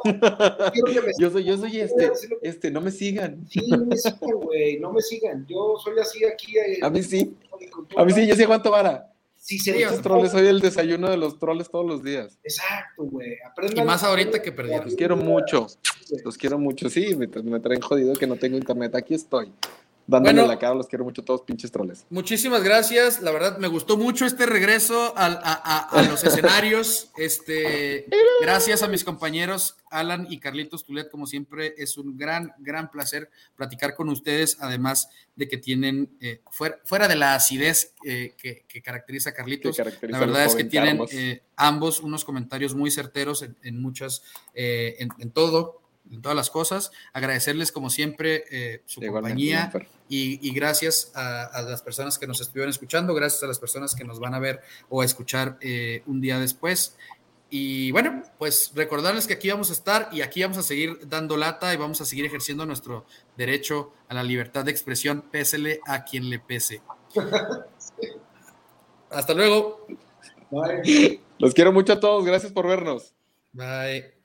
yo soy, yo soy este, este, no me sigan. Sí, no me sigan, güey, no me sigan. Yo soy así aquí. Eh, a mí sí. A mí sí, yo sí aguanto vara. Sí, sí, troles, soy el desayuno de los troles todos los días. Exacto, güey. Y más ahorita que perdieron. Los quiero mucho. Los quiero mucho. Sí, me, me traen jodido que no tengo internet. Aquí estoy dándole la cara, los quiero mucho todos pinches troles. Muchísimas gracias, la verdad me gustó mucho este regreso a, los escenarios. Este, gracias a mis compañeros Alan y Carlitos Tulet, como siempre, es un gran, gran placer platicar con ustedes, además de que tienen, eh, fuera, de la acidez eh, que, caracteriza a Carlitos, la verdad es que tienen eh, ambos unos comentarios muy certeros en, muchas, en todo, en todas las cosas. Agradecerles como siempre eh, su compañía y, gracias a, las personas que nos estuvieron escuchando, gracias a las personas que nos van a ver o a escuchar eh, un día después. Y bueno, pues recordarles que aquí vamos a estar y aquí vamos a seguir dando lata y vamos a seguir ejerciendo nuestro derecho a la libertad de expresión, pésele a quien le pese. Hasta luego. Bye. Los quiero mucho a todos, gracias por vernos. Bye.